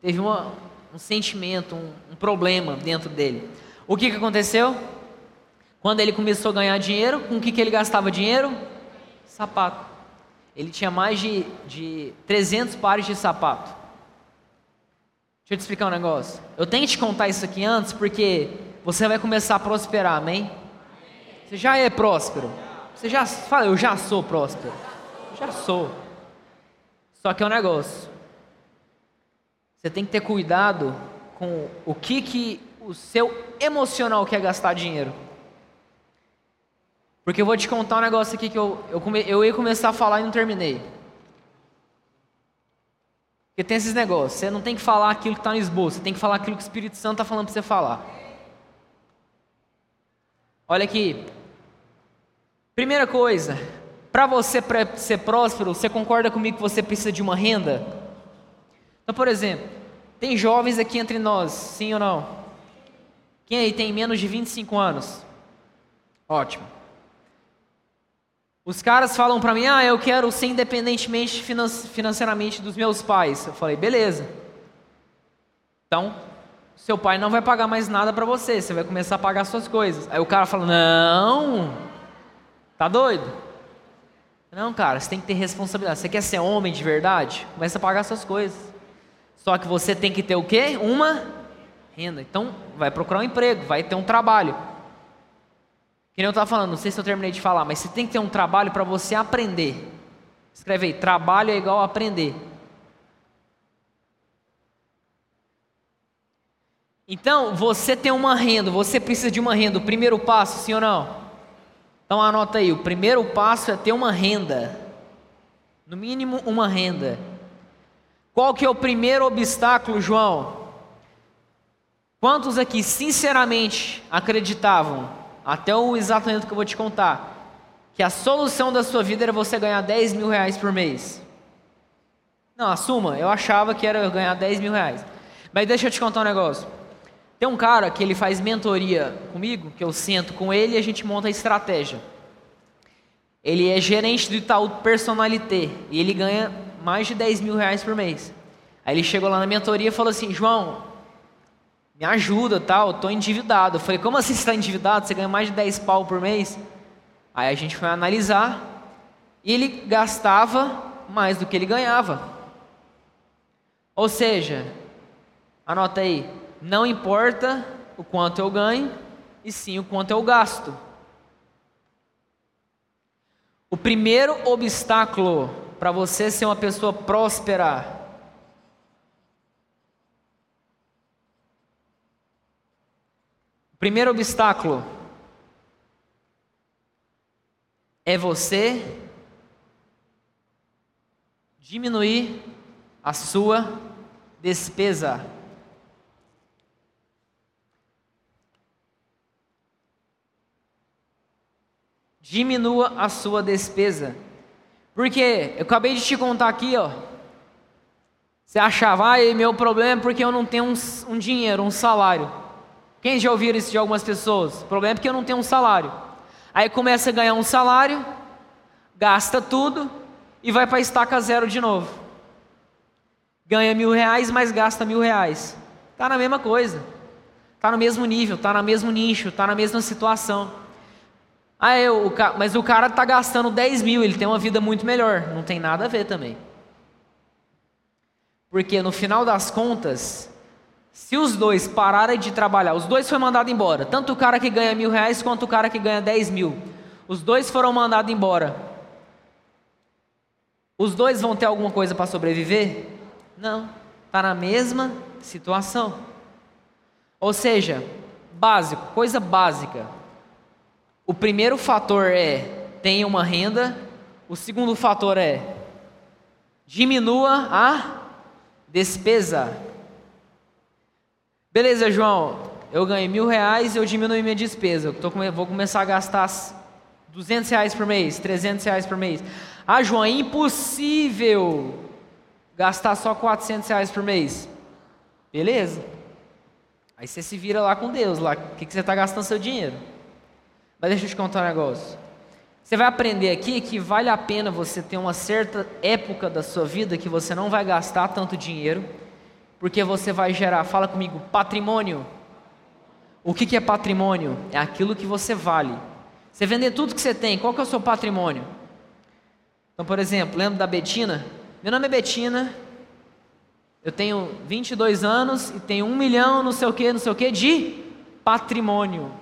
Teve uma, um sentimento, um, um problema dentro dele. O que, que aconteceu? Quando ele começou a ganhar dinheiro, com o que, que ele gastava dinheiro? Sapato. Ele tinha mais de, de 300 pares de sapato. Deixa eu te explicar um negócio. Eu tenho que te contar isso aqui antes porque você vai começar a prosperar, amém? Você já é próspero. Você já fala, eu já sou próspero. Eu já sou. Só que é um negócio. Você tem que ter cuidado com o que, que o seu emocional quer gastar dinheiro. Porque eu vou te contar um negócio aqui que eu, eu, come, eu ia começar a falar e não terminei. Porque tem esses negócios, você não tem que falar aquilo que está no esboço, você tem que falar aquilo que o Espírito Santo está falando para você falar. Olha aqui. Primeira coisa, para você ser próspero, você concorda comigo que você precisa de uma renda? Então, por exemplo, tem jovens aqui entre nós, sim ou não? Quem aí tem menos de 25 anos? Ótimo. Os caras falam para mim, ah, eu quero ser independentemente financeiramente dos meus pais. Eu falei, beleza. Então, seu pai não vai pagar mais nada para você, você vai começar a pagar suas coisas. Aí o cara fala, não, tá doido? Não, cara, você tem que ter responsabilidade. Você quer ser homem de verdade? Começa a pagar suas coisas. Só que você tem que ter o quê? Uma renda. Então, vai procurar um emprego, vai ter um trabalho. Que nem eu estava falando, não sei se eu terminei de falar, mas você tem que ter um trabalho para você aprender. Escreve aí, trabalho é igual aprender. Então, você tem uma renda, você precisa de uma renda. O primeiro passo, sim ou não? Então anota aí, o primeiro passo é ter uma renda. No mínimo uma renda. Qual que é o primeiro obstáculo, João? Quantos aqui sinceramente acreditavam até o exato momento que eu vou te contar, que a solução da sua vida era você ganhar 10 mil reais por mês. Não, assuma, eu achava que era ganhar 10 mil reais. Mas deixa eu te contar um negócio. Tem um cara que ele faz mentoria comigo, que eu sento com ele e a gente monta a estratégia. Ele é gerente do Itaú Personalité e ele ganha mais de 10 mil reais por mês. Aí ele chegou lá na mentoria e falou assim: João, me ajuda tal, eu tô endividado. Eu falei, como assim você está endividado? Você ganha mais de 10 pau por mês? Aí a gente foi analisar e ele gastava mais do que ele ganhava. Ou seja, anota aí, não importa o quanto eu ganho, e sim o quanto eu gasto. O primeiro obstáculo para você ser uma pessoa próspera Primeiro obstáculo é você diminuir a sua despesa. Diminua a sua despesa. Porque eu acabei de te contar aqui, ó. Você achava, ah, meu problema é porque eu não tenho um, um dinheiro, um salário. Quem já ouviram isso de algumas pessoas? O problema é porque eu não tenho um salário. Aí começa a ganhar um salário, gasta tudo e vai para a estaca zero de novo. Ganha mil reais, mas gasta mil reais. Está na mesma coisa. Está no mesmo nível, está no mesmo nicho, está na mesma situação. Ah, eu, o, mas o cara está gastando 10 mil, ele tem uma vida muito melhor. Não tem nada a ver também. Porque no final das contas, se os dois pararem de trabalhar, os dois foram mandados embora, tanto o cara que ganha mil reais quanto o cara que ganha dez mil, os dois foram mandados embora. Os dois vão ter alguma coisa para sobreviver? Não, está na mesma situação. Ou seja, básico, coisa básica. O primeiro fator é tenha uma renda, o segundo fator é diminua a despesa. Beleza, João, eu ganhei mil reais, eu diminui minha despesa. Eu tô, vou começar a gastar 200 reais por mês, 300 reais por mês. Ah, João, é impossível gastar só 400 reais por mês. Beleza. Aí você se vira lá com Deus, lá, o que, que você está gastando seu dinheiro. Mas deixa eu te contar um negócio. Você vai aprender aqui que vale a pena você ter uma certa época da sua vida que você não vai gastar tanto dinheiro, porque você vai gerar, fala comigo, patrimônio. O que, que é patrimônio? É aquilo que você vale. Você vender tudo que você tem, qual que é o seu patrimônio? Então, por exemplo, lembra da Betina? Meu nome é Betina, eu tenho 22 anos e tenho um milhão, não sei o que, não sei o que, de patrimônio.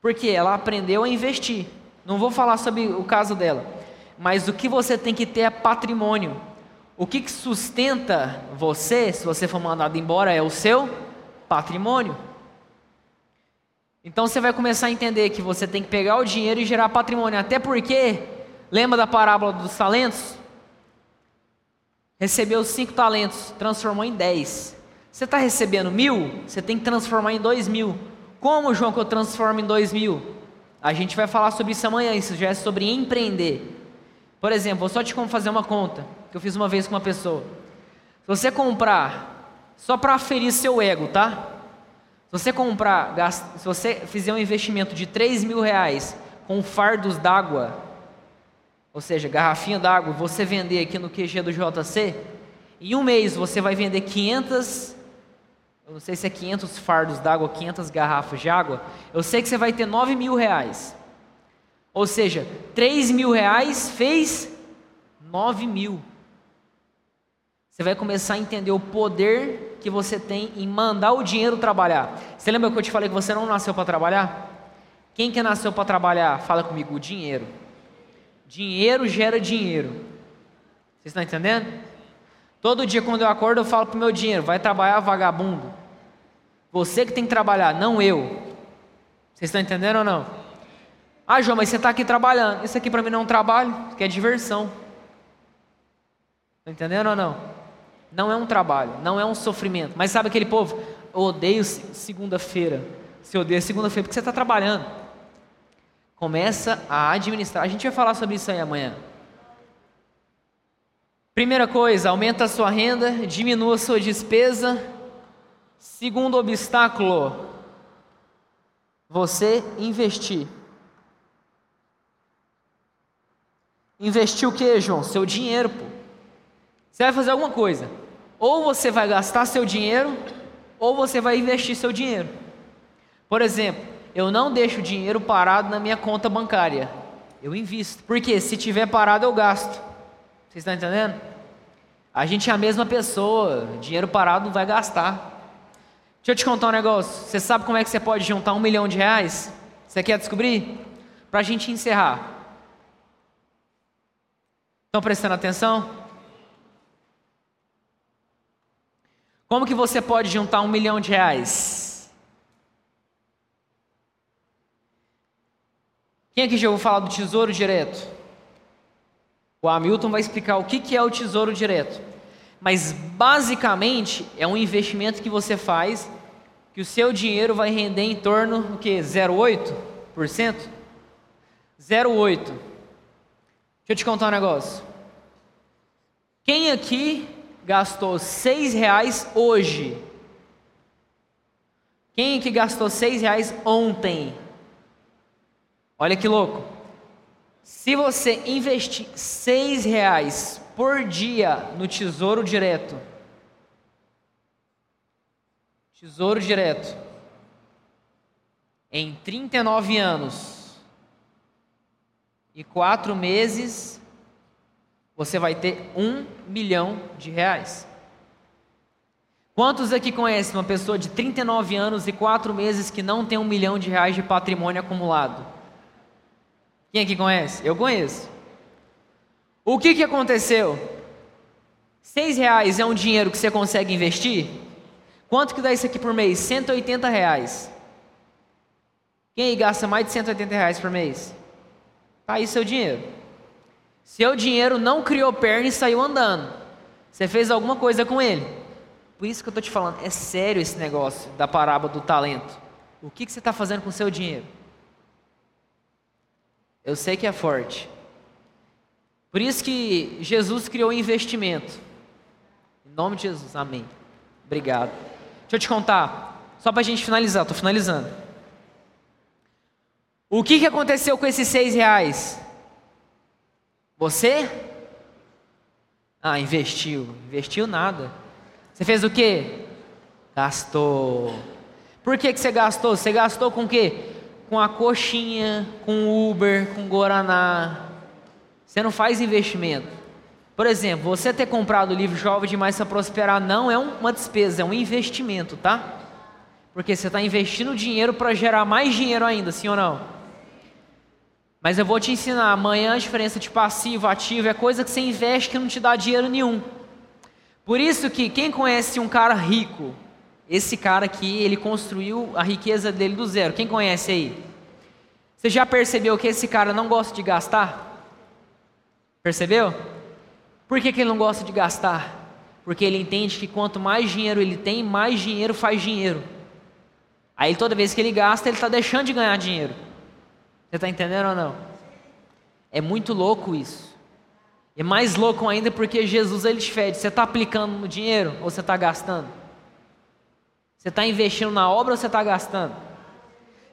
Porque ela aprendeu a investir. Não vou falar sobre o caso dela, mas o que você tem que ter é patrimônio. O que, que sustenta você, se você for mandado embora, é o seu patrimônio. Então você vai começar a entender que você tem que pegar o dinheiro e gerar patrimônio. Até porque, lembra da parábola dos talentos? Recebeu cinco talentos, transformou em dez. Você está recebendo mil, você tem que transformar em dois mil. Como, João, que eu transformo em dois mil? A gente vai falar sobre isso amanhã, isso já é sobre empreender. Por exemplo, vou só te fazer uma conta, que eu fiz uma vez com uma pessoa. Se você comprar, só para ferir seu ego, tá? Se você comprar, se você fizer um investimento de 3 mil reais com fardos d'água, ou seja, garrafinha d'água, você vender aqui no QG do JC, em um mês você vai vender 500 eu não sei se é 500 fardos d'água, 500 garrafas de água, eu sei que você vai ter 9 mil reais. Ou seja, 3 mil reais fez 9 mil. Você vai começar a entender o poder que você tem em mandar o dinheiro trabalhar. Você lembra que eu te falei que você não nasceu para trabalhar? Quem que nasceu para trabalhar? Fala comigo, o dinheiro. Dinheiro gera dinheiro. Vocês estão entendendo? Todo dia quando eu acordo eu falo para o meu dinheiro, vai trabalhar vagabundo. Você que tem que trabalhar, não eu. Vocês estão entendendo ou não? Ah, João, mas você está aqui trabalhando. Isso aqui para mim não é um trabalho, isso aqui é diversão. Estão entendendo ou não? Não é um trabalho, não é um sofrimento. Mas sabe aquele povo? Eu odeio segunda-feira. Você odeia segunda-feira porque você está trabalhando. Começa a administrar. A gente vai falar sobre isso aí amanhã. Primeira coisa, aumenta a sua renda, diminua a sua despesa. Segundo obstáculo, você investir. Investir o que, João? Seu dinheiro, pô. Você vai fazer alguma coisa. Ou você vai gastar seu dinheiro, ou você vai investir seu dinheiro. Por exemplo, eu não deixo o dinheiro parado na minha conta bancária. Eu invisto. Porque se tiver parado, eu gasto. Vocês estão entendendo? A gente é a mesma pessoa, dinheiro parado vai gastar. Deixa eu te contar um negócio. Você sabe como é que você pode juntar um milhão de reais? Você quer descobrir? Para a gente encerrar. Estão prestando atenção? Como que você pode juntar um milhão de reais? Quem aqui já ouviu falar do tesouro direto? O Hamilton vai explicar o que é o tesouro direto. Mas basicamente é um investimento que você faz que o seu dinheiro vai render em torno do que 0,8%? 0,8. Deixa eu te contar um negócio. Quem aqui gastou seis reais hoje? Quem aqui gastou seis reais ontem? Olha que louco. Se você investir seis reais por dia no Tesouro Direto, Tesouro Direto, em 39 anos e quatro meses, você vai ter um milhão de reais. Quantos aqui conhecem uma pessoa de 39 anos e quatro meses que não tem um milhão de reais de patrimônio acumulado? Quem aqui conhece? Eu conheço. O que, que aconteceu? Seis reais é um dinheiro que você consegue investir? Quanto que dá isso aqui por mês? 180 reais. Quem aí gasta mais de 180 reais por mês? Tá aí seu dinheiro. Seu dinheiro não criou perna e saiu andando. Você fez alguma coisa com ele. Por isso que eu estou te falando, é sério esse negócio da parábola do talento. O que, que você está fazendo com o seu dinheiro? Eu sei que é forte. Por isso que Jesus criou investimento. Em nome de Jesus, amém. Obrigado. Deixa eu te contar, só para a gente finalizar, estou finalizando. O que, que aconteceu com esses seis reais? Você? Ah, investiu. Investiu nada. Você fez o quê? Gastou. Por que, que você gastou? Você gastou com o quê? Com a coxinha, com Uber, com Guaraná, você não faz investimento. Por exemplo, você ter comprado o livro Jovem Demais para Prosperar não é uma despesa, é um investimento, tá? Porque você está investindo dinheiro para gerar mais dinheiro ainda, sim ou não? Mas eu vou te ensinar amanhã a diferença de passivo, ativo, é coisa que você investe que não te dá dinheiro nenhum. Por isso que quem conhece um cara rico, esse cara aqui, ele construiu a riqueza dele do zero. Quem conhece aí? Você já percebeu que esse cara não gosta de gastar? Percebeu? Por que, que ele não gosta de gastar? Porque ele entende que quanto mais dinheiro ele tem, mais dinheiro faz dinheiro. Aí toda vez que ele gasta, ele está deixando de ganhar dinheiro. Você está entendendo ou não? É muito louco isso. É mais louco ainda porque Jesus ele te fede. Você está aplicando no dinheiro ou você está gastando? Você está investindo na obra ou você está gastando?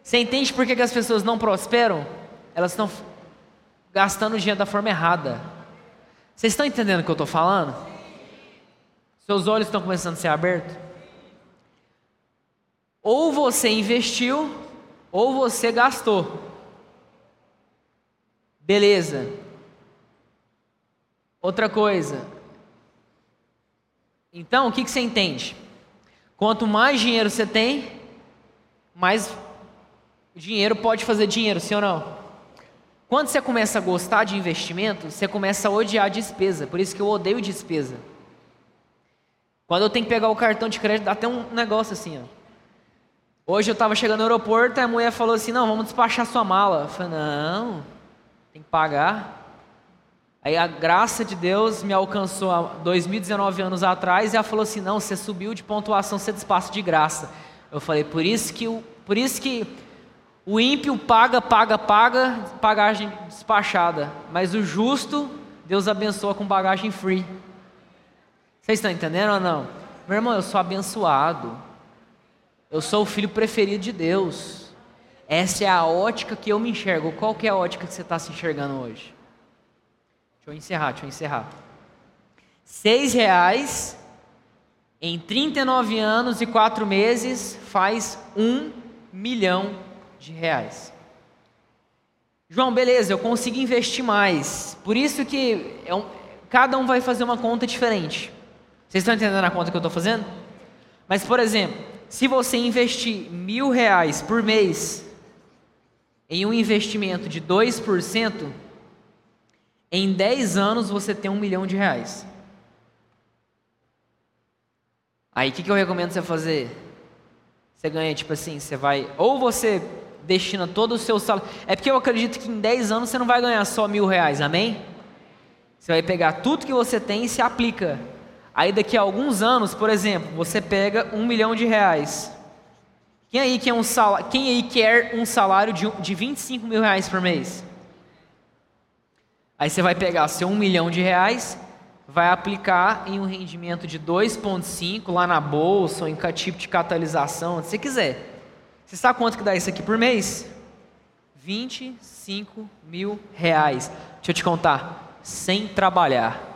Você entende por que, que as pessoas não prosperam? Elas estão gastando dinheiro da forma errada. Vocês estão entendendo o que eu estou falando? Seus olhos estão começando a ser abertos? Ou você investiu, ou você gastou. Beleza. Outra coisa. Então, o que, que você entende? Quanto mais dinheiro você tem, mais dinheiro pode fazer dinheiro, sim ou não? Quando você começa a gostar de investimento, você começa a odiar a despesa. Por isso que eu odeio despesa. Quando eu tenho que pegar o cartão de crédito, dá até um negócio assim, ó. Hoje eu estava chegando no aeroporto e a mulher falou assim: Não, vamos despachar sua mala. Eu falei: Não, tem que pagar. Aí a graça de Deus me alcançou há 2019 anos atrás e ela falou assim: Não, você subiu de pontuação, você despacha de graça. Eu falei: Por isso que, por isso que o ímpio paga, paga, paga, bagagem despachada. Mas o justo, Deus abençoa com bagagem free. Vocês estão entendendo ou não? Meu irmão, eu sou abençoado. Eu sou o filho preferido de Deus. Essa é a ótica que eu me enxergo. Qual que é a ótica que você está se enxergando hoje? Deixa eu encerrar, deixa eu encerrar. Seis reais em 39 anos e quatro meses faz um milhão de reais. João, beleza, eu consigo investir mais. Por isso que é um, cada um vai fazer uma conta diferente. Vocês estão entendendo a conta que eu estou fazendo? Mas, por exemplo, se você investir mil reais por mês em um investimento de 2%, em 10 anos você tem um milhão de reais. Aí o que, que eu recomendo você fazer? Você ganha tipo assim, você vai. Ou você destina todo o seu salário. É porque eu acredito que em 10 anos você não vai ganhar só mil reais, amém? Você vai pegar tudo que você tem e se aplica. Aí daqui a alguns anos, por exemplo, você pega um milhão de reais. Quem aí quer um salário, quem aí quer um salário de, de 25 mil reais por mês? Aí você vai pegar seu um milhão de reais, vai aplicar em um rendimento de 2,5 lá na bolsa ou em tipo de catalisação, onde você quiser. Você sabe quanto que dá isso aqui por mês? 25 mil reais. Deixa eu te contar, sem trabalhar.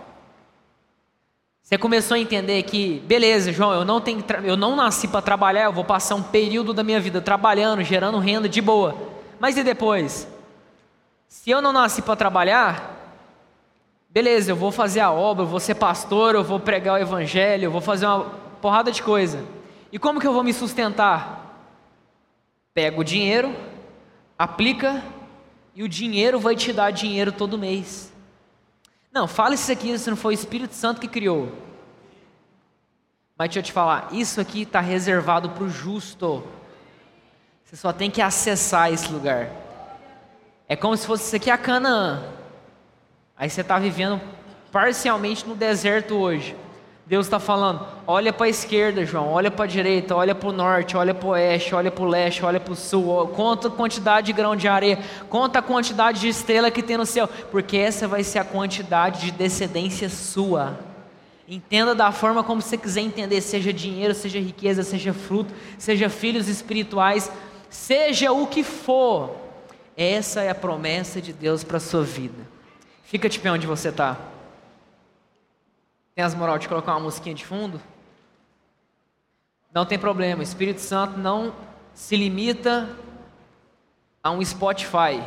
Você começou a entender que, beleza, João, eu não, tenho, eu não nasci para trabalhar, eu vou passar um período da minha vida trabalhando, gerando renda de boa. Mas e depois? Se eu não nasci para trabalhar, beleza, eu vou fazer a obra, eu vou ser pastor, eu vou pregar o evangelho, eu vou fazer uma porrada de coisa. E como que eu vou me sustentar? Pega o dinheiro, aplica e o dinheiro vai te dar dinheiro todo mês. Não, fala isso aqui se não foi o Espírito Santo que criou. Mas deixa eu te falar, isso aqui está reservado para o justo. Você só tem que acessar esse lugar. É como se fosse isso aqui a Canaã. Aí você está vivendo parcialmente no deserto hoje. Deus está falando: olha para a esquerda, João, olha para a direita, olha para o norte, olha para o oeste, olha para o leste, olha para o sul, conta a quantidade de grão de areia, conta a quantidade de estrela que tem no céu, porque essa vai ser a quantidade de descendência sua. Entenda da forma como você quiser entender, seja dinheiro, seja riqueza, seja fruto, seja filhos espirituais, seja o que for. Essa é a promessa de Deus para a sua vida. Fica de pé onde você está. Tem as moral de colocar uma musiquinha de fundo? Não tem problema, o Espírito Santo não se limita a um Spotify.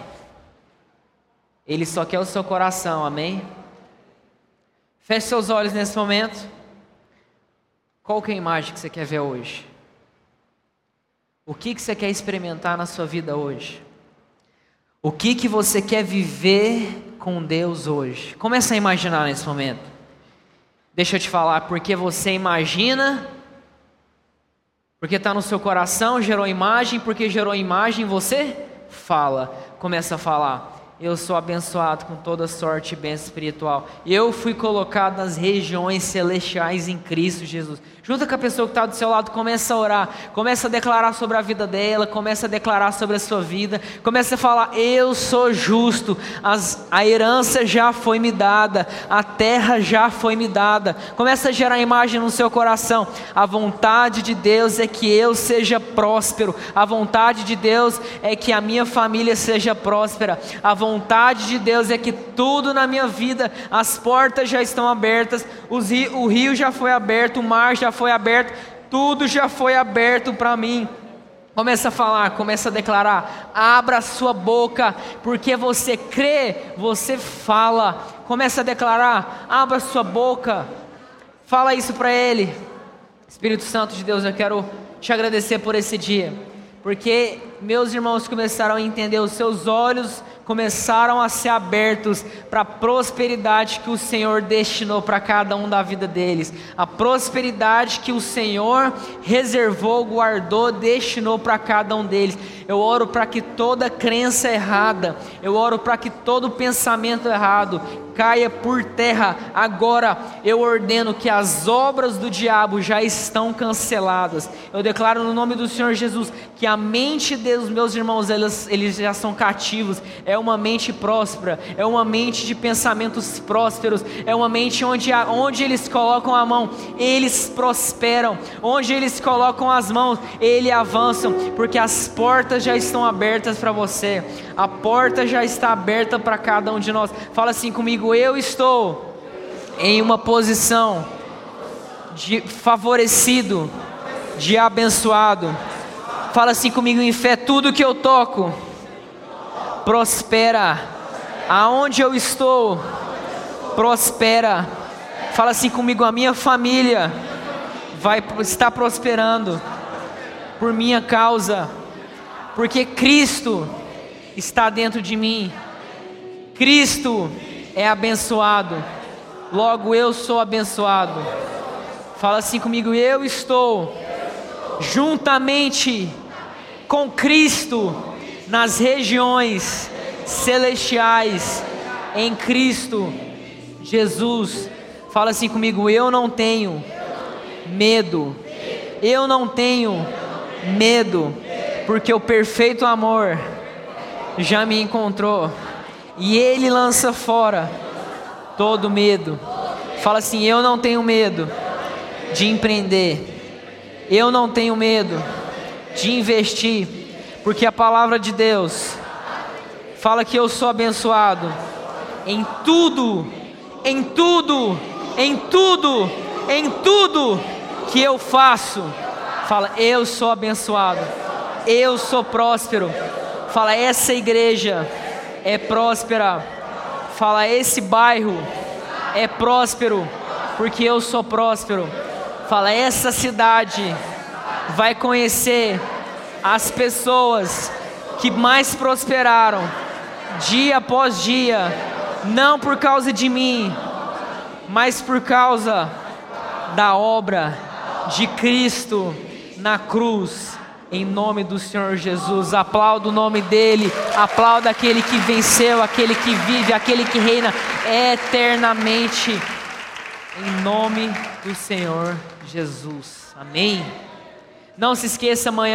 Ele só quer o seu coração, amém? Feche seus olhos nesse momento. Qual que é a imagem que você quer ver hoje? O que, que você quer experimentar na sua vida hoje? O que, que você quer viver com Deus hoje? Comece a imaginar nesse momento. Deixa eu te falar, porque você imagina, porque está no seu coração, gerou imagem, porque gerou imagem, você fala, começa a falar. Eu sou abençoado com toda sorte e bênção espiritual. Eu fui colocado nas regiões celestiais em Cristo Jesus. Junta com a pessoa que está do seu lado, começa a orar, começa a declarar sobre a vida dela, começa a declarar sobre a sua vida, começa a falar: Eu sou justo, As, a herança já foi me dada, a terra já foi me dada. Começa a gerar imagem no seu coração. A vontade de Deus é que eu seja próspero, a vontade de Deus é que a minha família seja próspera, a vontade de Deus é que tudo na minha vida, as portas já estão abertas, o rio já foi aberto, o mar já foi aberto, tudo já foi aberto para mim. Começa a falar, começa a declarar, abra sua boca, porque você crê, você fala. Começa a declarar, abra sua boca, fala isso para Ele. Espírito Santo de Deus, eu quero te agradecer por esse dia, porque meus irmãos começaram a entender, os seus olhos começaram a ser abertos para a prosperidade que o Senhor destinou para cada um da vida deles, a prosperidade que o Senhor reservou, guardou, destinou para cada um deles. Eu oro para que toda crença errada, eu oro para que todo pensamento errado caia por terra. Agora eu ordeno que as obras do diabo já estão canceladas. Eu declaro no nome do Senhor Jesus que a mente dos meus irmãos, eles, eles já são cativos. É uma mente próspera, é uma mente de pensamentos prósperos, é uma mente onde, onde eles colocam a mão, eles prosperam. Onde eles colocam as mãos, eles avançam, porque as portas já estão abertas para você. A porta já está aberta para cada um de nós. Fala assim eu estou em uma posição de favorecido, de abençoado. Fala assim comigo em fé: tudo que eu toco prospera. Aonde eu estou, prospera. Fala assim comigo: a minha família vai estar prosperando por minha causa, porque Cristo está dentro de mim. Cristo é abençoado, logo eu sou abençoado. Fala assim comigo: eu estou juntamente com Cristo nas regiões celestiais em Cristo Jesus. Fala assim comigo: eu não tenho medo, eu não tenho medo, porque o perfeito amor já me encontrou e ele lança fora todo medo. Fala assim: eu não tenho medo de empreender, eu não tenho medo de investir, porque a palavra de Deus fala que eu sou abençoado em tudo, em tudo, em tudo, em tudo que eu faço. Fala, eu sou abençoado, eu sou próspero Fala, essa igreja é próspera. Fala, esse bairro é próspero, porque eu sou próspero. Fala, essa cidade vai conhecer as pessoas que mais prosperaram dia após dia, não por causa de mim, mas por causa da obra de Cristo na cruz em nome do Senhor Jesus. Aplauda o nome dele, aplauda aquele que venceu, aquele que vive, aquele que reina eternamente. Em nome do Senhor Jesus. Amém. Não se esqueça amanhã.